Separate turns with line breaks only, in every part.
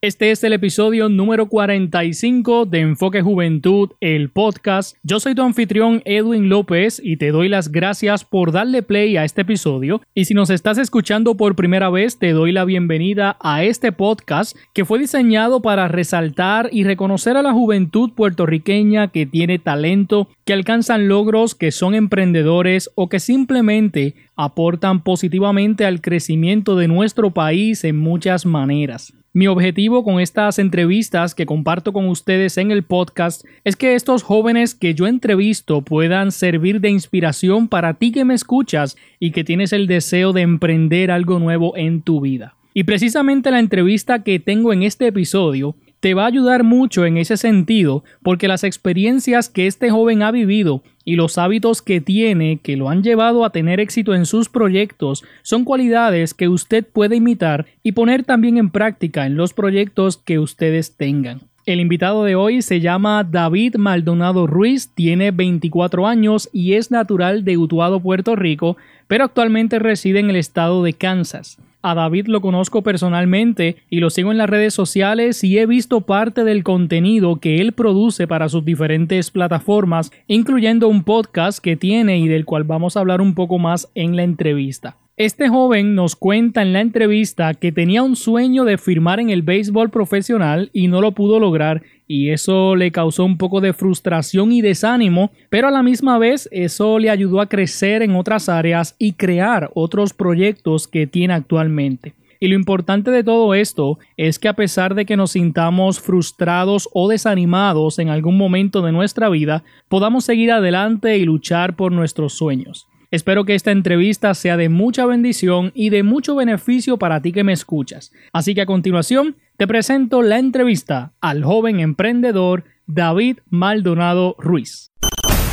Este es el episodio número 45 de Enfoque Juventud, el podcast. Yo soy tu anfitrión Edwin López y te doy las gracias por darle play a este episodio. Y si nos estás escuchando por primera vez, te doy la bienvenida a este podcast que fue diseñado para resaltar y reconocer a la juventud puertorriqueña que tiene talento, que alcanzan logros, que son emprendedores o que simplemente aportan positivamente al crecimiento de nuestro país en muchas maneras. Mi objetivo con estas entrevistas que comparto con ustedes en el podcast es que estos jóvenes que yo entrevisto puedan servir de inspiración para ti que me escuchas y que tienes el deseo de emprender algo nuevo en tu vida. Y precisamente la entrevista que tengo en este episodio te va a ayudar mucho en ese sentido porque las experiencias que este joven ha vivido y los hábitos que tiene que lo han llevado a tener éxito en sus proyectos son cualidades que usted puede imitar y poner también en práctica en los proyectos que ustedes tengan. El invitado de hoy se llama David Maldonado Ruiz, tiene 24 años y es natural de Utuado, Puerto Rico, pero actualmente reside en el estado de Kansas. A David lo conozco personalmente y lo sigo en las redes sociales y he visto parte del contenido que él produce para sus diferentes plataformas, incluyendo un podcast que tiene y del cual vamos a hablar un poco más en la entrevista. Este joven nos cuenta en la entrevista que tenía un sueño de firmar en el béisbol profesional y no lo pudo lograr y eso le causó un poco de frustración y desánimo, pero a la misma vez eso le ayudó a crecer en otras áreas y crear otros proyectos que tiene actualmente. Y lo importante de todo esto es que a pesar de que nos sintamos frustrados o desanimados en algún momento de nuestra vida, podamos seguir adelante y luchar por nuestros sueños. Espero que esta entrevista sea de mucha bendición y de mucho beneficio para ti que me escuchas. Así que a continuación te presento la entrevista al joven emprendedor David Maldonado Ruiz.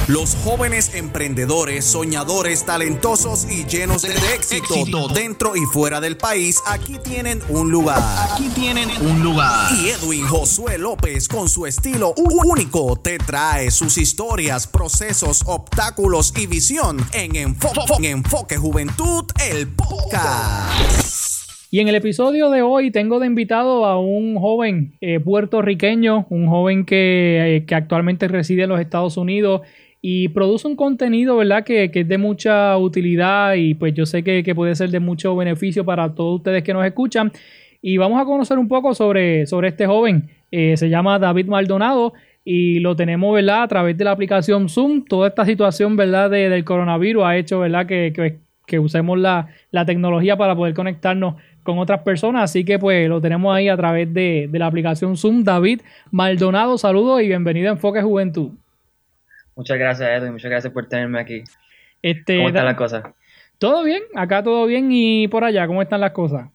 Los jóvenes emprendedores, soñadores, talentosos y llenos de éxito, dentro y fuera del país, aquí tienen un lugar.
Aquí tienen un lugar.
Y Edwin Josué López, con su estilo único, te trae sus historias, procesos, obstáculos y visión en Enfoque, en Enfoque Juventud, el podcast.
Y en el episodio de hoy tengo de invitado a un joven eh, puertorriqueño, un joven que, eh, que actualmente reside en los Estados Unidos y produce un contenido, ¿verdad? Que, es de mucha utilidad y pues yo sé que, puede ser de mucho beneficio para todos ustedes que nos escuchan. Y vamos a conocer un poco sobre, sobre este joven. Eh, se llama David Maldonado y lo tenemos, ¿verdad? A través de la aplicación Zoom. Toda esta situación, ¿verdad? del coronavirus ha hecho, ¿verdad? Que, que, usemos la, la, tecnología para poder conectarnos con otras personas. Así que pues lo tenemos ahí a través de, de la aplicación Zoom. David Maldonado, saludos y bienvenido a Enfoque Juventud.
Muchas gracias, Edwin. Muchas gracias por tenerme aquí. Este, ¿Cómo están las cosas?
Todo bien, acá todo bien y por allá, ¿cómo están las cosas?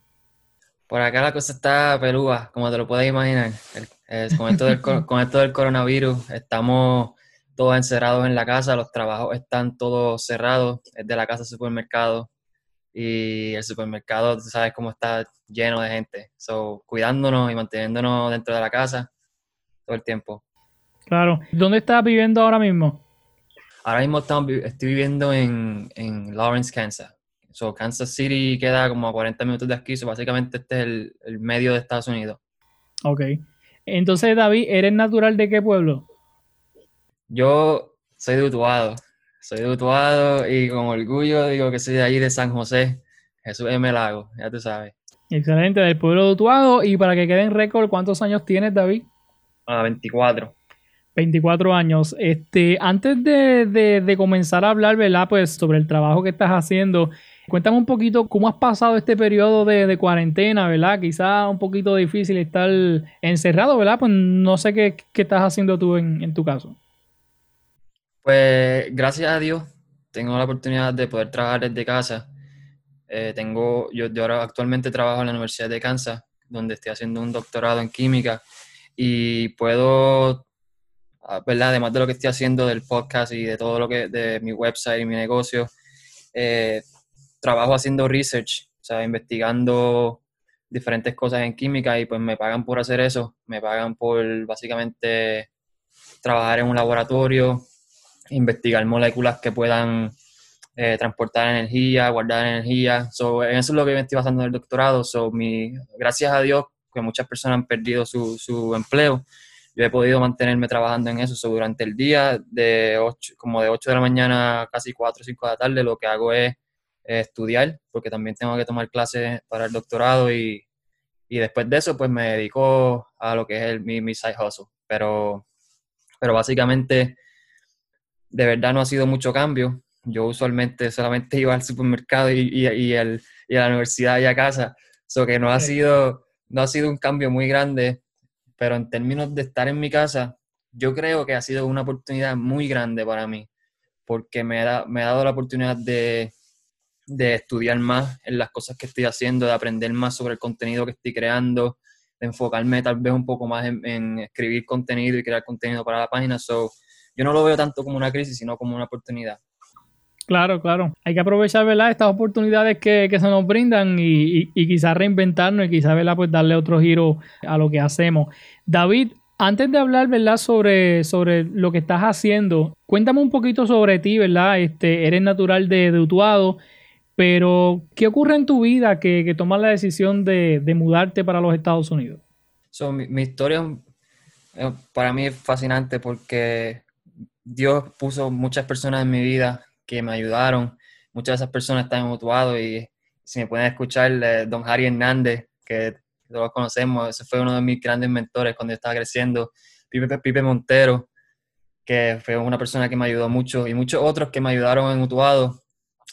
Por acá la cosa está pelúa, como te lo puedes imaginar. con, esto del, con esto del coronavirus, estamos todos encerrados en la casa, los trabajos están todos cerrados, es de la casa al supermercado y el supermercado, tú sabes cómo está lleno de gente. So, cuidándonos y manteniéndonos dentro de la casa todo el tiempo.
Claro. ¿Dónde estás viviendo ahora mismo?
Ahora mismo estoy viviendo en, Lawrence, Kansas. So, Kansas City queda como a 40 minutos de aquí. So, básicamente este es el, medio de Estados Unidos.
Ok. Entonces, David, ¿eres natural de qué pueblo?
Yo soy de Utuado. Soy de Utuado y con orgullo digo que soy de ahí de San José. Jesús M. Lago, ya tú sabes.
Excelente, del pueblo de Utuado. Y para que quede en récord, ¿cuántos años tienes, David?
A 24.
24 años. Este, antes de, comenzar a hablar, ¿verdad? Pues sobre el trabajo que estás haciendo, cuéntame un poquito cómo has pasado este periodo de, cuarentena, ¿verdad? Quizá un poquito difícil estar encerrado, ¿verdad? Pues no sé qué, estás haciendo tú en, tu caso.
Pues gracias a Dios tengo la oportunidad de poder trabajar desde casa. Eh, tengo, yo, yo ahora actualmente trabajo en la Universidad de Kansas, donde estoy haciendo un doctorado en química y puedo ¿verdad? Además de lo que estoy haciendo del podcast y de todo lo que, de mi website y mi negocio, eh, trabajo haciendo research, o sea, investigando diferentes cosas en química y pues me pagan por hacer eso, me pagan por básicamente trabajar en un laboratorio, investigar moléculas que puedan eh, transportar energía, guardar energía. So, eso es lo que me estoy basando en el doctorado. So, mi, gracias a Dios que muchas personas han perdido su, su empleo, yo he podido mantenerme trabajando en eso. durante el día, de 8, como de 8 de la mañana a casi 4 o 5 de la tarde, lo que hago es estudiar, porque también tengo que tomar clases para el doctorado y, y después de eso, pues me dedico a lo que es el, mi, mi side hustle. Pero, pero básicamente, de verdad no ha sido mucho cambio. Yo usualmente solamente iba al supermercado y, y, y, el, y a la universidad y a casa. So que no ha, sido, no ha sido un cambio muy grande, pero en términos de estar en mi casa, yo creo que ha sido una oportunidad muy grande para mí, porque me ha, me ha dado la oportunidad de, de estudiar más en las cosas que estoy haciendo, de aprender más sobre el contenido que estoy creando, de enfocarme tal vez un poco más en, escribir contenido y crear contenido para la página. So, yo no lo veo tanto como una crisis, sino como una oportunidad.
Claro, claro. Hay que aprovechar, ¿verdad? Estas oportunidades que, se nos brindan y, y, quizás reinventarnos y quizás. Pues darle otro giro a lo que hacemos. David, antes de hablar, ¿verdad? Sobre, sobre lo que estás haciendo, cuéntame un poquito sobre ti, ¿verdad? Este, eres natural de, de Utuado. Pero, ¿qué ocurre en tu vida que, que tomas la decisión de, de, mudarte para los Estados Unidos?
mi, historia eh, para mí es fascinante porque Dios puso muchas personas en mi vida que me ayudaron. Muchas de esas personas están mutuados y si me pueden escuchar, eh, don Harry Hernández, que todos conocemos, ese fue uno de mis grandes mentores cuando yo estaba creciendo. Pipe, Pipe Montero, que fue una persona que me ayudó mucho, y muchos otros que me ayudaron en Utuado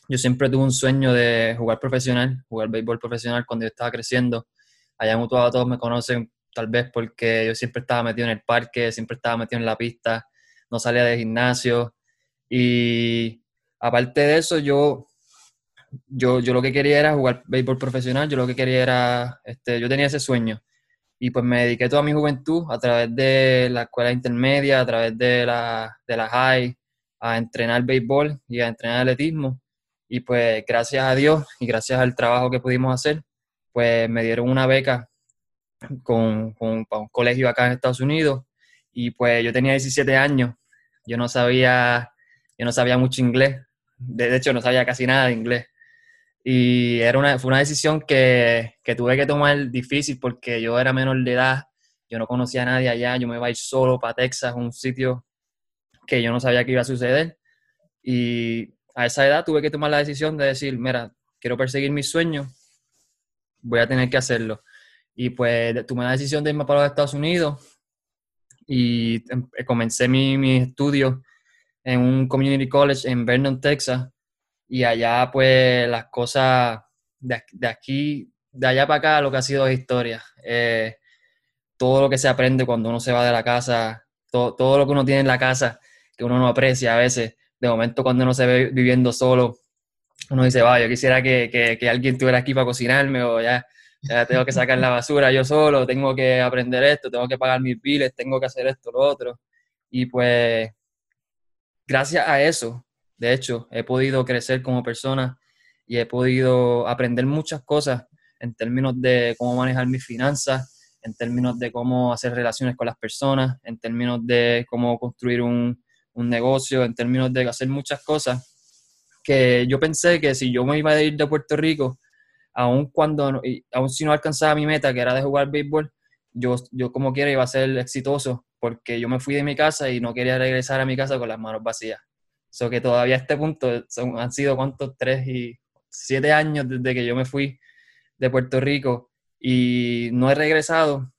yo siempre tuve un sueño de jugar profesional, jugar béisbol profesional cuando yo estaba creciendo. Allá en Utuado todos me conocen tal vez porque yo siempre estaba metido en el parque, siempre estaba metido en la pista, no salía de gimnasio. Y aparte de eso, yo, yo, yo lo que quería era jugar béisbol profesional, yo lo que quería era, este, yo tenía ese sueño. Y pues me dediqué toda mi juventud a través de la escuela intermedia, a través de la, de la high, a entrenar béisbol y a entrenar atletismo. Y pues gracias a Dios y gracias al trabajo que pudimos hacer, pues me dieron una beca con, con, para un colegio acá en Estados Unidos. Y pues yo tenía 17 años, yo no sabía, yo no sabía mucho inglés, de hecho no sabía casi nada de inglés. Y era una, fue una decisión que, que tuve que tomar difícil porque yo era menor de edad, yo no conocía a nadie allá, yo me iba a ir solo para Texas, un sitio que yo no sabía que iba a suceder. Y a esa edad tuve que tomar la decisión de decir, mira, quiero perseguir mis sueños, voy a tener que hacerlo. Y pues tomé la decisión de irme para los Estados Unidos y em, comencé mis mi estudios en un community college en Vernon, Texas. Y allá pues las cosas de, aquí, de allá para acá, lo que ha sido historia. Eh, todo lo que se aprende cuando uno se va de la casa, todo, todo lo que uno tiene en la casa, que uno no aprecia a veces, de momento cuando uno se ve viviendo solo, uno dice, va, yo quisiera que, que, que alguien estuviera aquí para cocinarme o ya, ya, tengo que sacar la basura yo solo, tengo que aprender esto, tengo que pagar mis biles, tengo que hacer esto, lo otro. Y pues, gracias a eso, de hecho, he podido crecer como persona y he podido aprender muchas cosas en términos de cómo manejar mis finanzas, en términos de cómo hacer relaciones con las personas, en términos de cómo construir un, un negocio, en términos de hacer muchas cosas, que yo pensé que si yo me iba a ir de Puerto Rico, aun cuando, aun si no alcanzaba mi meta, que era de jugar béisbol, yo, yo como quiera iba a ser exitoso, porque yo me fui de mi casa y no quería regresar a mi casa con las manos vacías. So que todavía a este punto son, han sido cuántos, tres y siete años desde que yo me fui de Puerto Rico y no he regresado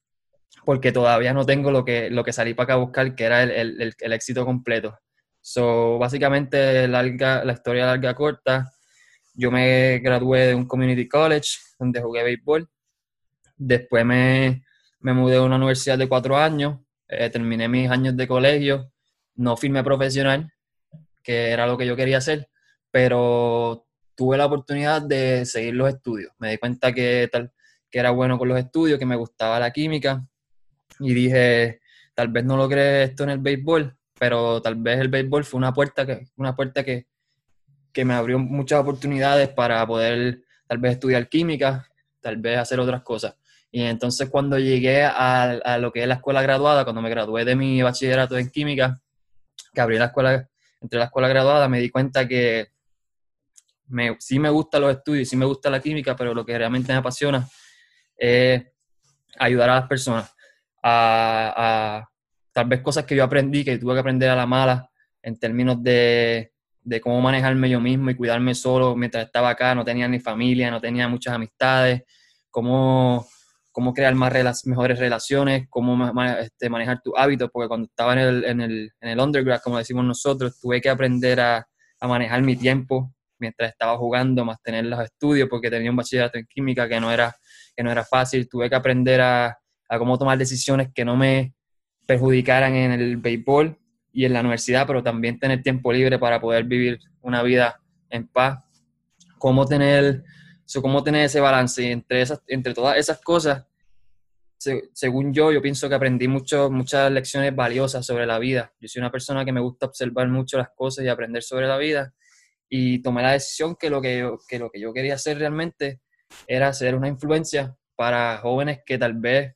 porque todavía no tengo lo que, lo que salí para acá a buscar, que era el, el, el éxito completo. So, básicamente, larga, la historia larga corta, yo me gradué de un community college donde jugué béisbol. Después me, me mudé a una universidad de cuatro años, eh, terminé mis años de colegio, no firmé profesional, que era lo que yo quería hacer, pero tuve la oportunidad de seguir los estudios. Me di cuenta que, tal, que era bueno con los estudios, que me gustaba la química y dije, tal vez no logré esto en el béisbol, pero tal vez el béisbol fue una puerta que, una puerta que, que me abrió muchas oportunidades para poder tal vez estudiar química, tal vez hacer otras cosas. Y entonces cuando llegué a, a, lo que es la escuela graduada, cuando me gradué de mi bachillerato en química, que abrí la escuela, entre la escuela graduada, me di cuenta que me, sí me gustan los estudios, sí me gusta la química, pero lo que realmente me apasiona es ayudar a las personas a, a tal vez cosas que yo aprendí, que tuve que aprender a la mala en términos de, de cómo manejarme yo mismo y cuidarme solo mientras estaba acá, no tenía ni familia, no tenía muchas amistades, cómo, cómo crear más mejores relaciones, cómo este, manejar tus hábitos, porque cuando estaba en el, en, el, en el undergrad, como decimos nosotros, tuve que aprender a, a manejar mi tiempo mientras estaba jugando, más tener los estudios, porque tenía un bachillerato en química que no era, que no era fácil, tuve que aprender a, a cómo tomar decisiones que no me perjudicaran en el béisbol y en la universidad, pero también tener tiempo libre para poder vivir una vida en paz. Cómo tener, cómo tener ese balance entre, esas, entre todas esas cosas. Según yo, yo pienso que aprendí mucho, muchas lecciones valiosas sobre la vida. Yo soy una persona que me gusta observar mucho las cosas y aprender sobre la vida. Y tomé la decisión que lo que yo, que lo que yo quería hacer realmente era ser una influencia para jóvenes que tal vez,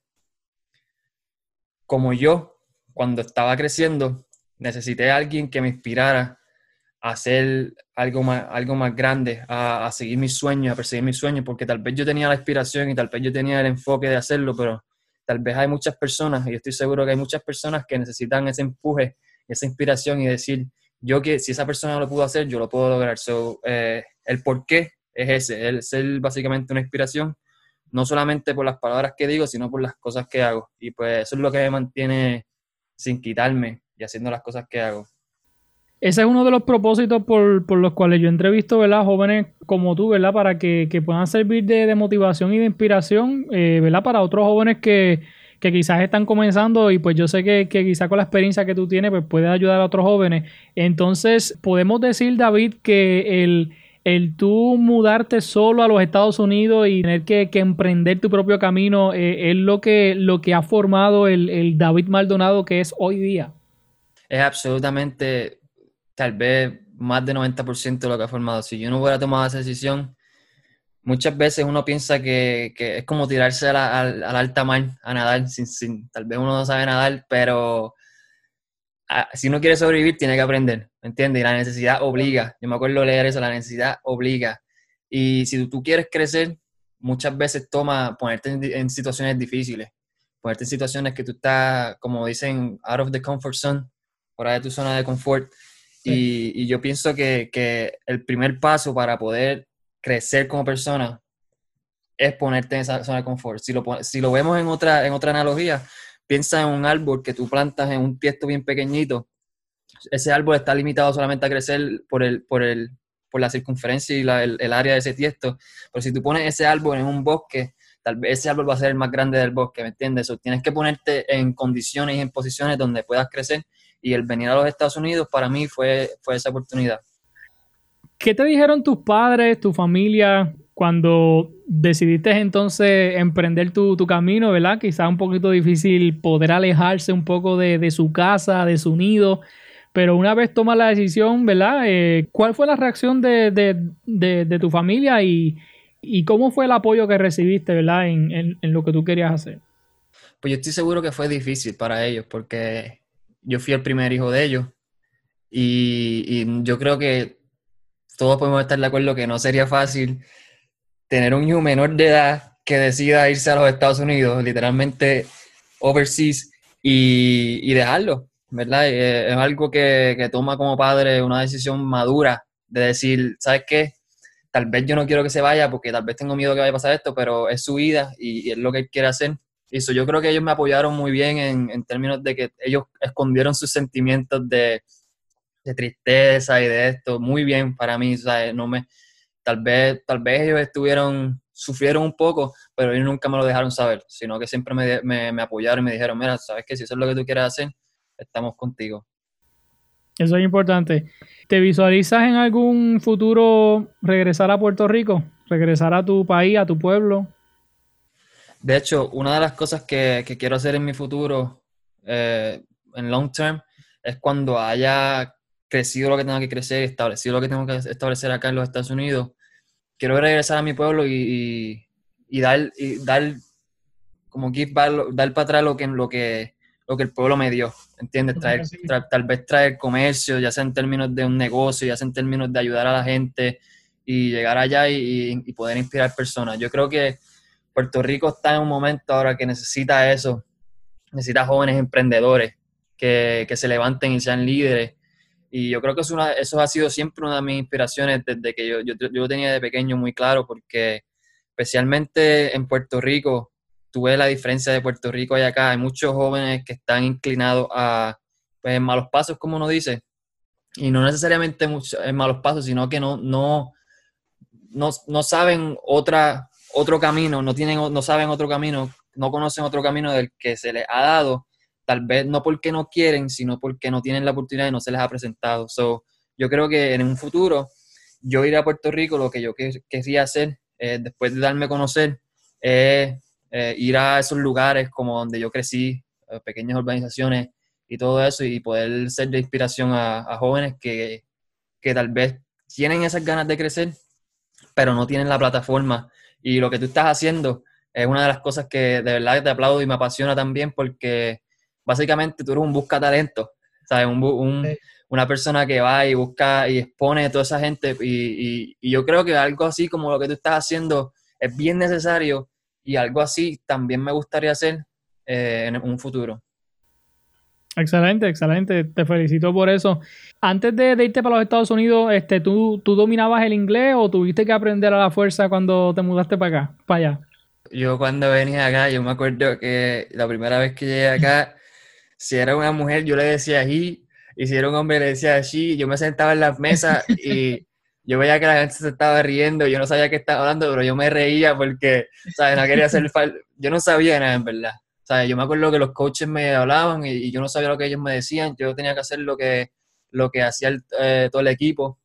como yo, cuando estaba creciendo, necesité a alguien que me inspirara a hacer algo más, algo más grande, a, seguir mis sueños, a perseguir mis sueños, porque tal vez yo tenía la inspiración y tal vez yo tenía el enfoque de hacerlo, pero tal vez hay muchas personas, y estoy seguro que hay muchas personas que necesitan ese empuje, esa inspiración y decir, yo que si esa persona lo pudo hacer, yo lo puedo lograr. So, eh, el por qué es ese, el ser básicamente una inspiración, no solamente por las palabras que digo, sino por las cosas que hago. Y pues eso es lo que me mantiene sin quitarme haciendo las cosas que hago.
Ese es uno de los propósitos por, los cuales yo entrevisto, ¿verdad? Jóvenes como tú, ¿verdad? Para que, puedan servir de, motivación y de inspiración, eh, ¿verdad? Para otros jóvenes que, quizás están comenzando y pues yo sé que, que quizás con la experiencia que tú tienes, pues puedes ayudar a otros jóvenes. Entonces, podemos decir, David, que el, el tú mudarte solo a los Estados Unidos y tener que, emprender tu propio camino eh, es lo que, lo que ha formado el, el David Maldonado que es hoy día
es absolutamente, tal vez, más de 90% de lo que ha formado. Si yo no hubiera tomado esa decisión, muchas veces uno piensa que, es como tirarse al, al, alta mar a nadar, sin, sin, tal vez uno no sabe nadar, pero si uno quiere sobrevivir tiene que aprender, ¿me entiendes? Y la necesidad obliga. Yo me acuerdo leer eso, la necesidad obliga. Y si tú quieres crecer, muchas veces toma ponerte en, situaciones difíciles, ponerte en situaciones que tú estás, como dicen, out of the comfort zone, fuera de tu zona de confort. Y, yo pienso que, el primer paso para poder crecer como persona es ponerte en esa zona de confort. Si lo, si lo vemos en otra, en otra analogía, piensa en un árbol que tú plantas en un tiesto bien pequeñito. Ese árbol está limitado solamente a crecer por, el, por, el, por la circunferencia y el, el, área de ese tiesto. Pero si tú pones ese árbol en un bosque, tal vez ese árbol va a ser el más grande del bosque, ¿me entiendes? O tienes que ponerte en condiciones y en posiciones donde puedas crecer y el venir a los Estados Unidos para mí fue, fue esa oportunidad.
¿Qué te dijeron tus padres, tu familia, cuando decidiste entonces emprender tu, camino, ¿verdad? Quizá un poquito difícil poder alejarse un poco de, su casa, de su nido, pero una vez tomas la decisión, ¿verdad? Eh, ¿Cuál fue la reacción de, tu familia y, cómo fue el apoyo que recibiste, ¿verdad? En, en lo que tú querías hacer.
Pues yo estoy seguro que fue difícil para ellos porque yo fui el primer hijo de ellos y, yo creo que todos podemos estar de acuerdo que no sería fácil tener un hijo menor de edad que decida irse a los Estados Unidos, literalmente overseas, y, dejarlo, ¿verdad? Eh, es algo que, toma como padre una decisión madura de decir, ¿sabes qué? Tal vez yo no quiero que se vaya porque tal vez tengo miedo que vaya a pasar esto, pero es su vida y, y es lo que él quiere hacer eso yo creo que ellos me apoyaron muy bien en, términos de que ellos escondieron sus sentimientos de, tristeza y de esto muy bien para mí, No me, tal vez, tal vez ellos estuvieron, sufrieron un poco, pero ellos nunca me lo dejaron saber, sino que siempre me, me, apoyaron y me dijeron, mira, sabes que si eso es lo que tú quieres hacer, estamos contigo.
Eso es importante. ¿Te visualizas en algún futuro regresar a Puerto Rico? ¿Regresar a tu país, a tu pueblo?
De hecho, una de las cosas que, quiero hacer en mi futuro, eh, en long term, es cuando haya crecido lo que tengo que crecer, establecido lo que tengo que establecer acá en los Estados Unidos, quiero regresar a mi pueblo y, dar, y dar como give dar para atrás lo que, lo que, lo que el pueblo me dio, ¿entiendes? Traer, tal vez traer comercio, ya sea en términos de un negocio, ya sea en términos de ayudar a la gente y llegar allá y poder inspirar personas. Yo creo que Puerto Rico está en un momento ahora que necesita eso, necesita jóvenes emprendedores que, que se levanten y sean líderes. Y yo creo que eso, eso ha sido siempre una de mis inspiraciones desde que yo, yo, yo tenía de pequeño muy claro, porque especialmente en Puerto Rico, tuve la diferencia de Puerto Rico y acá. Hay muchos jóvenes que están inclinados a pues, malos pasos, como uno dice, y no necesariamente en malos pasos, sino que no, no, no, no saben otra, otro camino, no, tienen, no saben otro camino, no conocen otro camino del que se les ha dado, tal vez no porque no quieren, sino porque no tienen la oportunidad y no se les ha presentado. So, yo creo que en un futuro yo iré a Puerto Rico, lo que yo quería hacer eh, después de darme a conocer es eh, ir a esos lugares como donde yo crecí, eh, pequeñas organizaciones y todo eso, y poder ser de inspiración a, jóvenes que, que, tal vez tienen esas ganas de crecer, pero no tienen la plataforma. Y lo que tú estás haciendo es una de las cosas que de verdad te aplaudo y me apasiona también porque básicamente tú eres un busca talento, ¿sabes? Un, una persona que va y busca y expone a toda esa gente y, y, y yo creo que algo así como lo que tú estás haciendo es bien necesario y algo así también me gustaría hacer eh, en un futuro.
Excelente, excelente. Te felicito por eso. Antes de, irte para los Estados Unidos, este, ¿tú, ¿tú dominabas el inglés o tuviste que aprender a la fuerza cuando te mudaste para acá, para allá?
Yo cuando venía acá, yo me acuerdo que la primera vez que llegué acá, si era una mujer, yo le decía allí, y si era un hombre, le decía allí. Yo me sentaba en las mesas y yo veía que la gente se estaba riendo, yo no sabía qué estaba hablando, pero yo me reía porque, ¿sabes? No quería hacer falta, yo no sabía nada en verdad. ¿Sabes? Yo me acuerdo que los coaches me hablaban y, yo no sabía lo que ellos me decían, yo tenía que hacer lo que, lo que hacía eh, todo el equipo.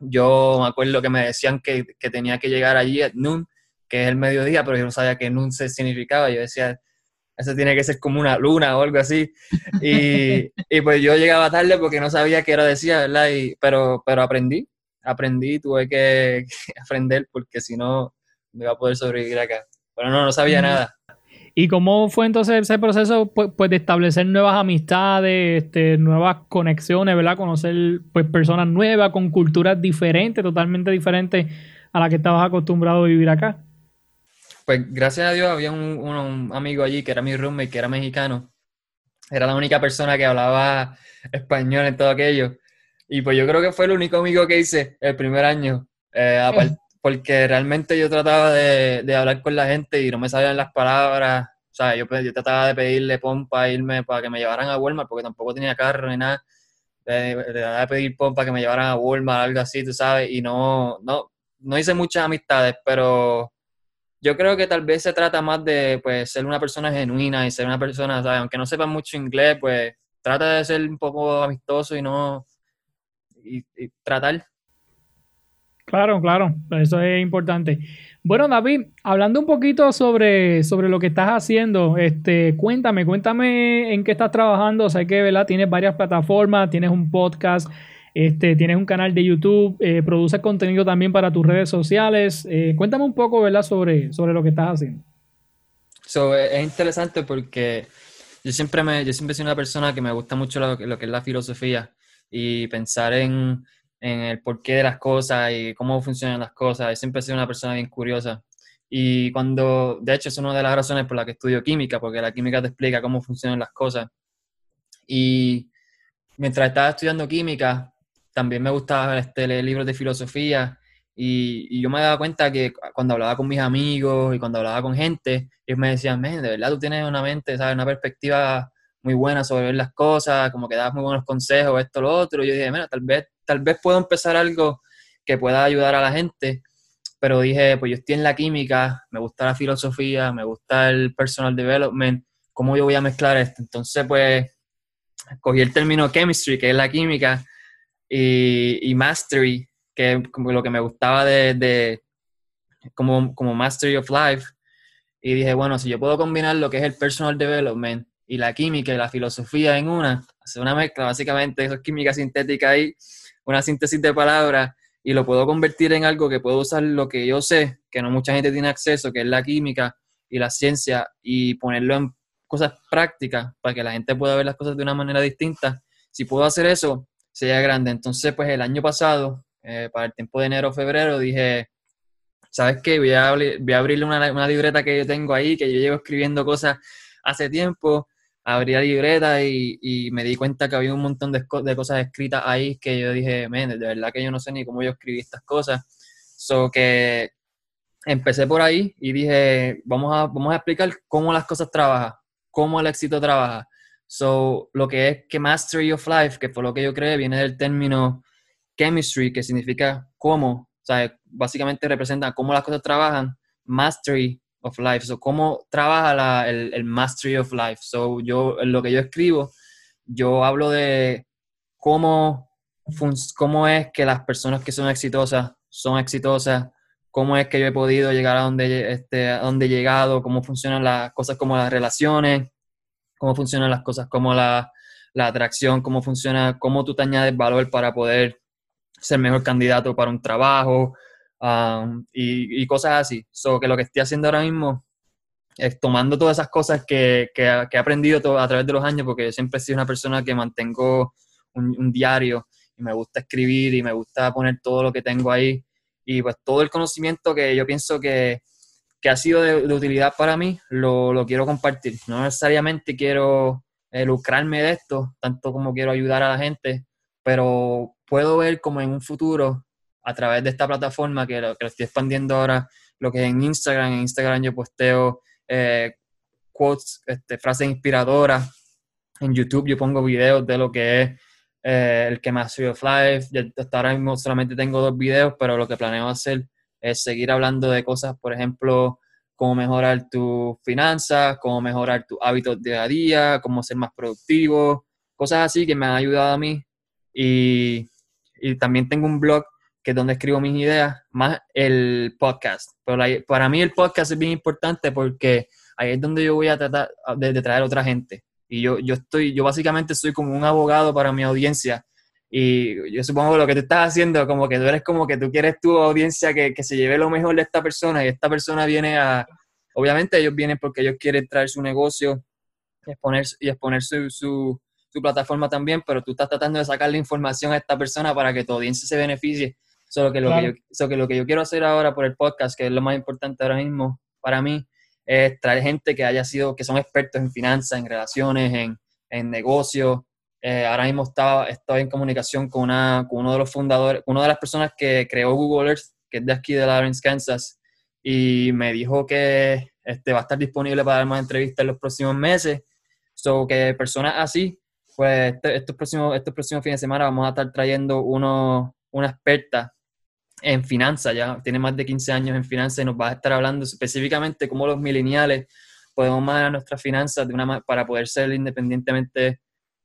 Yo me acuerdo que me decían que, que tenía que llegar allí a noon, que es el mediodía, pero yo no sabía qué noon se significaba. Yo decía, eso tiene que ser como una luna o algo así. Y, y pues yo llegaba tarde porque no sabía qué era decía, ¿verdad? Y, pero, pero aprendí, aprendí, tuve que, aprender porque si no, me iba a poder sobrevivir acá. Pero no, no sabía nada.
¿Y cómo fue entonces ese proceso pues, pues, de establecer nuevas amistades, este, nuevas conexiones, ¿verdad? Conocer pues, personas nuevas con culturas diferentes, totalmente diferentes a las que estabas acostumbrado a vivir acá?
Pues gracias a Dios había un, un amigo allí que era mi roommate, que era mexicano. Era la única persona que hablaba español en todo aquello. Y pues yo creo que fue el único amigo que hice el primer año, eh, porque realmente yo trataba de, de, hablar con la gente y no me sabían las palabras. O sea, yo, yo trataba de pedirle pompa, irme para que me llevaran a Walmart, porque tampoco tenía carro ni nada. De, de, pedir pompa que me llevaran a Walmart, algo así, tú sabes, y no, no, no hice muchas amistades, pero yo creo que tal vez se trata más de pues, ser una persona genuina y ser una persona, ¿sabes? aunque no sepa mucho inglés, pues trata de ser un poco amistoso y no, y, tratar.
Claro, claro, eso es importante. Bueno, David, hablando un poquito sobre, sobre lo que estás haciendo, este, cuéntame, cuéntame en qué estás trabajando. Sé que ¿verdad? tienes varias plataformas, tienes un podcast, este, tienes un canal de YouTube, eh, produces contenido también para tus redes sociales. Eh, cuéntame un poco ¿verdad? Sobre, sobre lo que estás haciendo.
es interesante porque yo siempre, me, yo siempre soy una persona que me gusta mucho lo, lo que es la filosofía y pensar en, en, el porqué de las cosas y cómo funcionan las cosas. Yo siempre he sido una persona bien curiosa. Y cuando, de hecho, es una de las razones por las que estudio química, porque la química te explica cómo funcionan las cosas. Y mientras estaba estudiando química, también me gustaba este, leer libros de filosofía y, yo me daba cuenta que cuando hablaba con mis amigos y cuando hablaba con gente, ellos me decían, de verdad tú tienes una mente, ¿sabes? una perspectiva muy buena sobre ver las cosas, como que das muy buenos consejos, esto, lo otro. Y yo dije, mira, tal vez, tal vez puedo empezar algo que pueda ayudar a la gente. Pero dije, pues yo estoy en la química, me gusta la filosofía, me gusta el personal development, ¿cómo yo voy a mezclar esto? Entonces, pues, cogí el término chemistry, que es la química, y, mastery, que es como lo que me gustaba de, de como, como mastery of life. Y dije, bueno, si yo puedo combinar lo que es el personal development y la química y la filosofía en una, hacer una mezcla, básicamente, eso es química sintética ahí, una síntesis de palabras, y lo puedo convertir en algo que puedo usar lo que yo sé, que no mucha gente tiene acceso, que es la química y la ciencia, y ponerlo en cosas prácticas para que la gente pueda ver las cosas de una manera distinta. Si puedo hacer eso, sería grande. Entonces, pues el año pasado, eh, para el tiempo de enero, febrero, dije, ¿sabes qué? Voy a, voy a abrirle una, una, libreta que yo tengo ahí, que yo llevo escribiendo cosas hace tiempo. Abrí la libreta y, me di cuenta que había un montón de, cosas escritas ahí que yo dije, men, de verdad que yo no sé ni cómo yo escribí estas cosas. So que empecé por ahí y dije, vamos a, vamos a explicar cómo las cosas trabajan, cómo el éxito trabaja. So, lo que es que Mastery of Life, que fue lo que yo creé, viene del término chemistry, que significa cómo, o sea, básicamente representa cómo las cosas trabajan, Mastery of Life, so, cómo trabaja el, Mastery of Life. So, yo, en lo que yo escribo, yo hablo de cómo, cómo es que las personas que son exitosas son exitosas, cómo es que yo he podido llegar a donde, este, a donde he llegado, cómo funcionan las cosas como las relaciones, cómo funcionan las cosas como la, la atracción, cómo funciona, cómo tú te añades valor para poder ser mejor candidato para un trabajo um, y, cosas así. So, que lo que estoy haciendo ahora mismo es tomando todas esas cosas que, que, he aprendido a través de los años, porque yo siempre he sido una persona que mantengo un, diario y me gusta escribir y me gusta poner todo lo que tengo ahí y pues todo el conocimiento que yo pienso que, que ha sido de, de, utilidad para mí, lo, lo, quiero compartir. No necesariamente quiero eh, lucrarme de esto, tanto como quiero ayudar a la gente, pero puedo ver como en un futuro, a través de esta plataforma que lo, que lo estoy expandiendo ahora, lo que es en Instagram, en Instagram yo posteo eh, quotes, este, frases inspiradoras, en YouTube yo pongo videos de lo que es eh, el que más of Life. hasta ahora mismo solamente tengo dos videos, pero lo que planeo hacer es seguir hablando de cosas, por ejemplo, cómo mejorar tus finanzas, cómo mejorar tus hábitos día a día, cómo ser más productivo, cosas así que me han ayudado a mí. Y, y también tengo un blog que es donde escribo mis ideas, más el podcast. Pero para mí el podcast es bien importante porque ahí es donde yo voy a tratar de, de traer a otra gente. Y yo, yo estoy, yo básicamente soy como un abogado para mi audiencia. Y yo supongo que lo que tú estás haciendo, como que tú eres como que tú quieres tu audiencia que, que se lleve lo mejor de esta persona y esta persona viene a, obviamente ellos vienen porque ellos quieren traer su negocio y exponer, y exponer su, su, su plataforma también, pero tú estás tratando de sacarle información a esta persona para que tu audiencia se beneficie. Solo que, lo claro. que, yo, so que lo que yo quiero hacer ahora por el podcast, que es lo más importante ahora mismo para mí, es traer gente que haya sido, que son expertos en finanzas, en relaciones, en, en negocios. Eh, ahora mismo estaba, estoy en comunicación con, una, con uno de los fundadores, una de las personas que creó Google Earth, que es de aquí de Lawrence, Kansas, y me dijo que este, va a estar disponible para dar más entrevistas en los próximos meses. So que personas así, pues este, estos, próximos, estos próximos fines de semana vamos a estar trayendo uno, una experta en finanzas, ya tiene más de 15 años en finanzas y nos va a estar hablando específicamente cómo los mileniales podemos manejar nuestras finanzas para poder ser independientemente,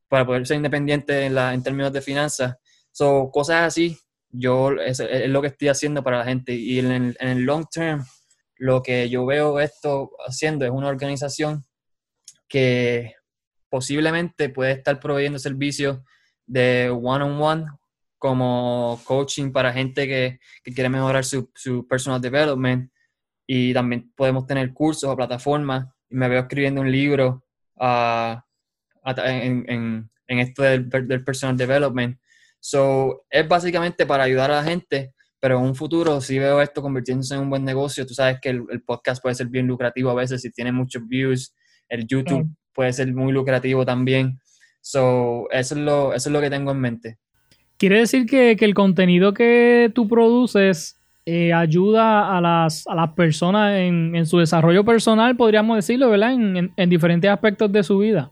para poder ser independientes en, la, en términos de finanzas. So, cosas así, yo es, es, lo que estoy haciendo para la gente y en el, long term, lo que yo veo esto haciendo es una organización que posiblemente puede estar proveyendo servicios de one-on-one -on -one como coaching para gente que, que quiere mejorar su, su, personal development y también podemos tener cursos o plataformas. Y me veo escribiendo un libro uh, en, en, en, esto del, del, personal development. So, es básicamente para ayudar a la gente, pero en un futuro si veo esto convirtiéndose en un buen negocio. Tú sabes que el, el podcast puede ser bien lucrativo a veces si tiene muchos views. El YouTube mm. puede ser muy lucrativo también. So, eso es lo, eso es lo que tengo en mente.
Quiere decir que, que el contenido que tú produces eh, ayuda a las, a las personas en, en, su desarrollo personal, podríamos decirlo, ¿verdad? En, en, en, diferentes aspectos de su vida.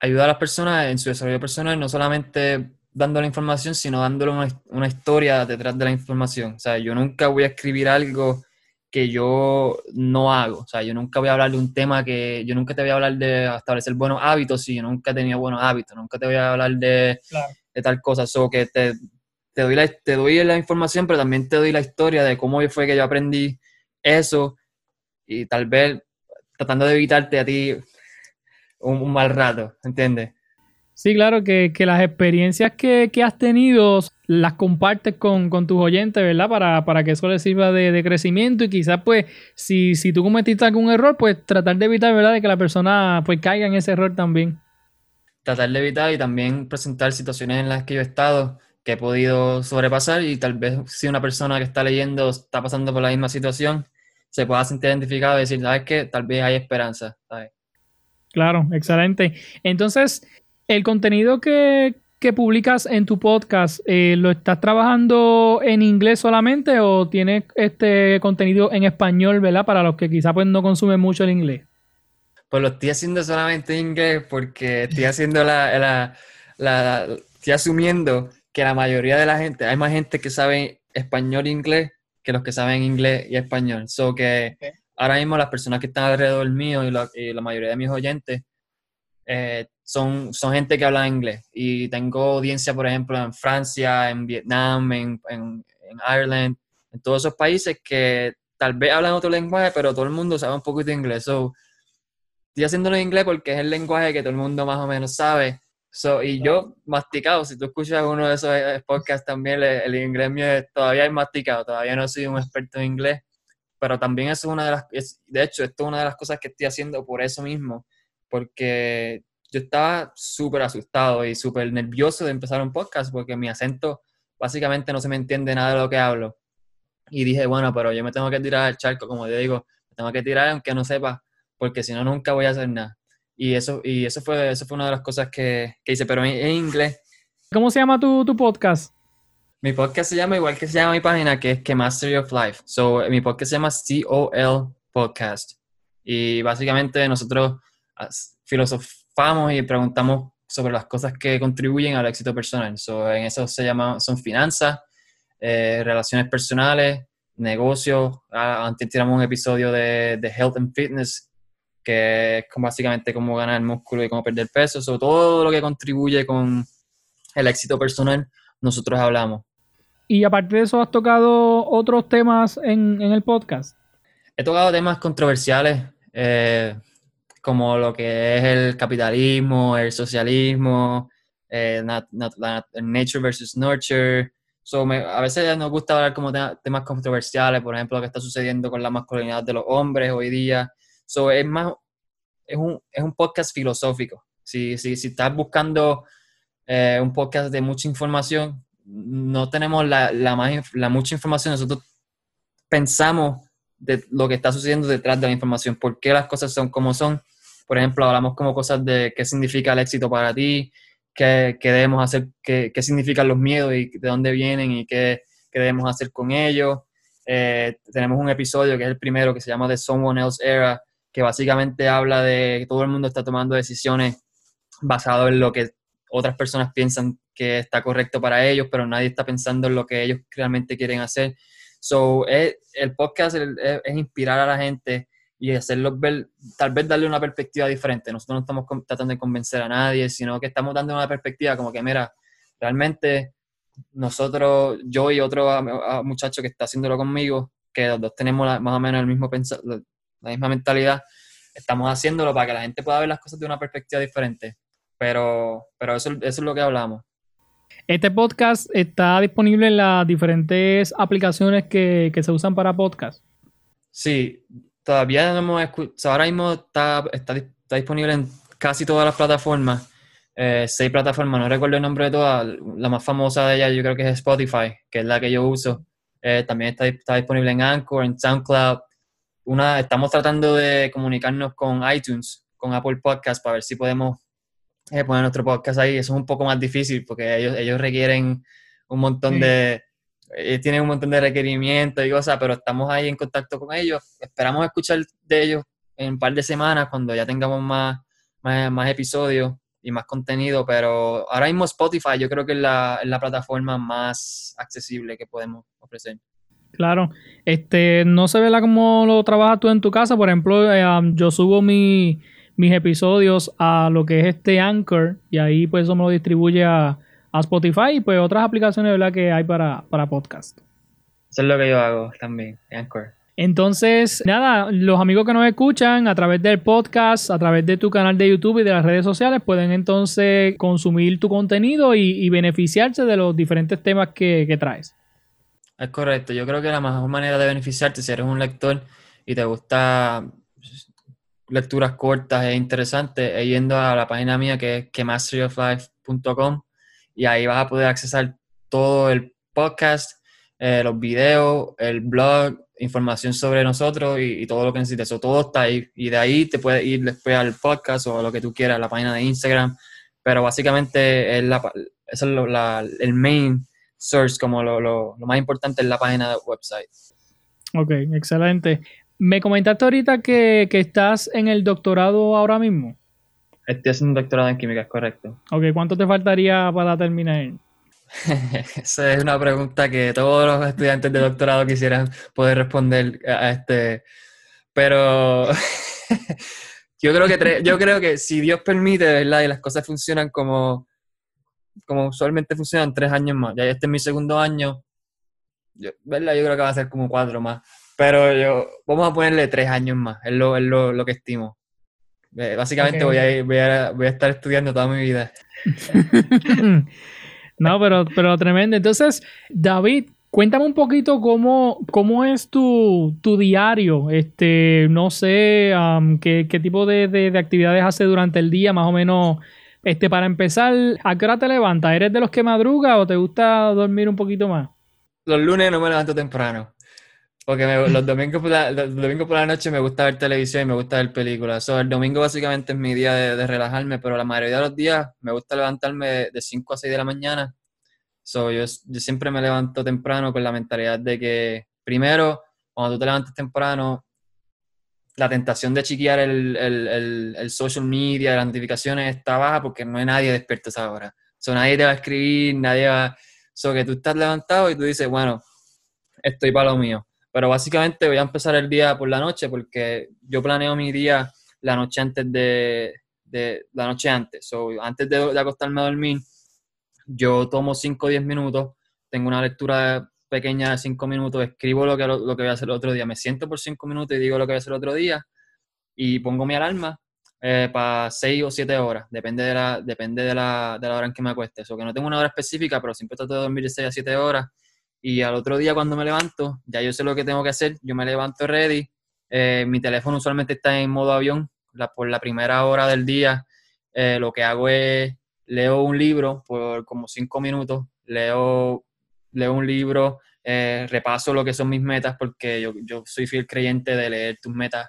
Ayuda a las personas en su desarrollo personal, no solamente dando la información, sino dándole una, una historia detrás de la información. O sea, yo nunca voy a escribir algo que yo no hago. O sea, yo nunca voy a hablar de un tema que yo nunca te voy a hablar de establecer buenos hábitos si yo nunca he tenido buenos hábitos. Nunca te voy a hablar de, claro tal cosa. So que te, te, doy la, te doy la información, pero también te doy la historia de cómo fue que yo aprendí eso y tal vez tratando de evitarte a ti un, un mal rato, ¿entiendes?
Sí, claro, que, que las experiencias que, que, has tenido las compartes con, con tus oyentes, ¿verdad? Para, para, que eso les sirva de, de, crecimiento y quizás, pues, si, si tú cometiste algún error, pues tratar de evitar, ¿verdad? De que la persona, pues, caiga en ese error también
tratar de evitar y también presentar situaciones en las que yo he estado que he podido sobrepasar y tal vez si una persona que está leyendo está pasando por la misma situación, se pueda sentir identificado y decir, ¿sabes qué? Tal vez hay esperanza.
Claro, excelente. Entonces, el contenido que, que publicas en tu podcast, eh, ¿lo estás trabajando en inglés solamente o tienes este contenido en español, ¿verdad? Para los que quizá pues no consumen mucho el inglés.
Pues lo estoy haciendo solamente en inglés porque estoy haciendo la, la, la, estoy asumiendo que la mayoría de la gente, hay más gente que sabe español e inglés que los que saben inglés y español. So que ahora mismo las personas que están alrededor mío y la, y la mayoría de mis oyentes eh, son, son gente que habla inglés. Y tengo audiencia, por ejemplo, en Francia, en Vietnam, en, en, en Ireland, en todos esos países que tal vez hablan otro lenguaje, pero todo el mundo sabe un poquito de inglés. So, estoy haciéndolo en inglés porque es el lenguaje que todo el mundo más o menos sabe. So, y yo masticado, si tú escuchas uno de esos eh, podcasts también, el, inglés mío todavía es masticado, todavía no soy un experto en inglés, pero también es una de las, de hecho, esto es una de las cosas que estoy haciendo por eso mismo, porque yo estaba súper asustado y súper nervioso de empezar un podcast porque mi acento básicamente no se me entiende nada de lo que hablo. Y dije, bueno, pero yo me tengo que tirar al charco, como te digo, me tengo que tirar aunque no sepa, porque si no, nunca voy a hacer nada. Y eso, y eso, fue, eso fue una de las cosas que, que hice, pero en, inglés.
¿Cómo se llama tu, tu, podcast?
Mi podcast se llama igual que se llama mi página, que es que Mastery of Life. So, mi podcast se llama COL Podcast. Y básicamente nosotros filosofamos y preguntamos sobre las cosas que contribuyen al éxito personal. So, en eso se llama, son finanzas, eh, relaciones personales, negocios. Ah, antes tiramos un episodio de, de Health and Fitness que es básicamente cómo ganar músculo y cómo perder peso, sobre todo lo que contribuye con el éxito personal, nosotros hablamos.
Y aparte de eso, ¿has tocado otros temas en, el podcast?
He tocado temas controversiales, eh, como lo que es el capitalismo, el socialismo, eh, nature versus nurture. a veces nos gusta hablar como temas controversiales, por ejemplo, lo que está sucediendo con la masculinidad de los hombres hoy día, So, es más, es un, es un podcast filosófico. Si, si, si estás buscando eh, un podcast de mucha información, no tenemos la, la, más, la mucha información, nosotros pensamos de lo que está sucediendo detrás de la información, por qué las cosas son como son. Por ejemplo, hablamos como cosas de qué significa el éxito para ti, qué, qué debemos hacer, qué, qué, significan los miedos y de dónde vienen y qué, qué debemos hacer con ellos. Eh, tenemos un episodio que es el primero que se llama The Someone Else Era, que básicamente habla de que todo el mundo está tomando decisiones basado en lo que otras personas piensan que está correcto para ellos, pero nadie está pensando en lo que ellos realmente quieren hacer. So, el podcast es, inspirar a la gente y hacerlos ver, tal vez darle una perspectiva diferente. Nosotros no estamos tratando de convencer a nadie, sino que estamos dando una perspectiva como que, mira, realmente nosotros, yo y otro muchacho que está haciéndolo conmigo, que los dos tenemos más o menos el mismo pensamiento, la misma mentalidad, estamos haciéndolo para que la gente pueda ver las cosas de una perspectiva diferente. Pero, pero eso, es lo que hablamos.
Este podcast está disponible en las diferentes aplicaciones que, se usan para podcast.
Sí, todavía no hemos escuchado. Ahora mismo está, está, disponible en casi todas las plataformas. Eh, seis plataformas, no recuerdo el nombre de todas. La más famosa de ellas yo creo que es Spotify, que es la que yo uso. Eh, también está, está disponible en Anchor, en SoundCloud, una, estamos tratando de comunicarnos con iTunes, con Apple Podcast, para ver si podemos eh, poner nuestro podcast ahí. Eso es un poco más difícil porque ellos, ellos requieren un montón de... Eh, tienen un montón de requerimientos y cosas, pero estamos ahí en contacto con ellos. Esperamos escuchar de ellos en un par de semanas cuando ya tengamos más, más, más episodios y más contenido, pero ahora mismo Spotify yo creo que es la, es la plataforma más accesible que podemos ofrecer.
Claro, este, no se ve la cómo lo trabajas tú en tu casa. Por ejemplo, eh, um, yo subo mis episodios a lo que es este Anchor y ahí pues eso me lo distribuye a, Spotify y pues otras aplicaciones ¿verdad? que hay para, para podcast.
Eso es lo que yo hago también, Anchor.
Entonces, nada, los amigos que nos escuchan a través del podcast, a través de tu canal de YouTube y de las redes sociales, pueden entonces consumir tu contenido y, beneficiarse de los diferentes temas que traes.
Es correcto. Yo creo que la mejor manera de beneficiarte si eres un lector y te gusta lecturas cortas e interesantes es yendo a la página mía que es masteryoflife.com y ahí vas a poder accesar todo el podcast, eh, los videos, el blog, información sobre nosotros y, todo lo que necesites. Eso todo está ahí. Y de ahí te puedes ir después al podcast o lo que tú quieras, la página de Instagram. Pero básicamente es, la, es el main source, como lo, lo, lo, más importante es la página de website.
Ok, excelente. Me comentaste ahorita que, que estás en el doctorado ahora mismo.
Estoy haciendo un doctorado en química, es correcto.
Ok, ¿cuánto te faltaría para terminar?
Esa es una pregunta que todos los estudiantes de doctorado quisieran poder responder a este. Pero yo creo que yo creo que si Dios permite, ¿verdad? Y las cosas funcionan como, como usualmente funcionan, tres años más. Ya este es mi segundo año. ¿Verdad? Yo creo que va a ser como cuatro más. Pero yo, vamos a ponerle tres años más, es lo, es lo, que estimo. Eh, básicamente voy, a, voy, a, voy a estar estudiando toda mi vida.
no, pero, pero tremendo. Entonces, David, Cuéntame un poquito cómo, cómo es tu, tu, diario. Este, no sé qué, qué, tipo de, de, de, actividades hace durante el día, más o menos. Este, para empezar, ¿a qué hora te levantas? ¿Eres de los que madruga o te gusta dormir un poquito más?
Los lunes no me levanto temprano. Porque los, domingos por la, los por la noche me gusta ver televisión y me gusta ver películas. el domingo básicamente es mi día de, relajarme, pero la mayoría de los días me gusta levantarme de 5 a 6 de la mañana. So, yo, yo siempre me levanto temprano con la mentalidad de que, primero, cuando tú te levantas temprano, la tentación de chiquear el, el, el, social media, las notificaciones está baja porque no hay nadie despierto a esa hora. So, nadie te va a escribir, nadie va... So, que tú estás levantado y tú dices, bueno, estoy para lo mío pero básicamente voy a empezar el día por la noche porque yo planeo mi día la noche antes de, de la noche antes. So, antes de, acostarme a dormir, yo tomo 5 o 10 minutos, tengo una lectura pequeña de 5 minutos, escribo lo que, lo, que voy a hacer el otro día, me siento por 5 minutos y digo lo que voy a hacer el otro día y pongo mi alarma eh, para 6 o 7 horas, depende, de la, depende de, la, de la hora en que me acueste. O que no tengo una hora específica, pero siempre trato de dormir de 6 a 7 horas y al otro día cuando me levanto, ya yo sé lo que tengo que hacer, yo me levanto ready, eh, mi teléfono usualmente está en modo avión, por la primera hora del día eh, lo que hago es leo un libro por como cinco minutos, leo, leo un libro, eh, repaso lo que son mis metas porque yo, yo, soy fiel creyente de leer tus metas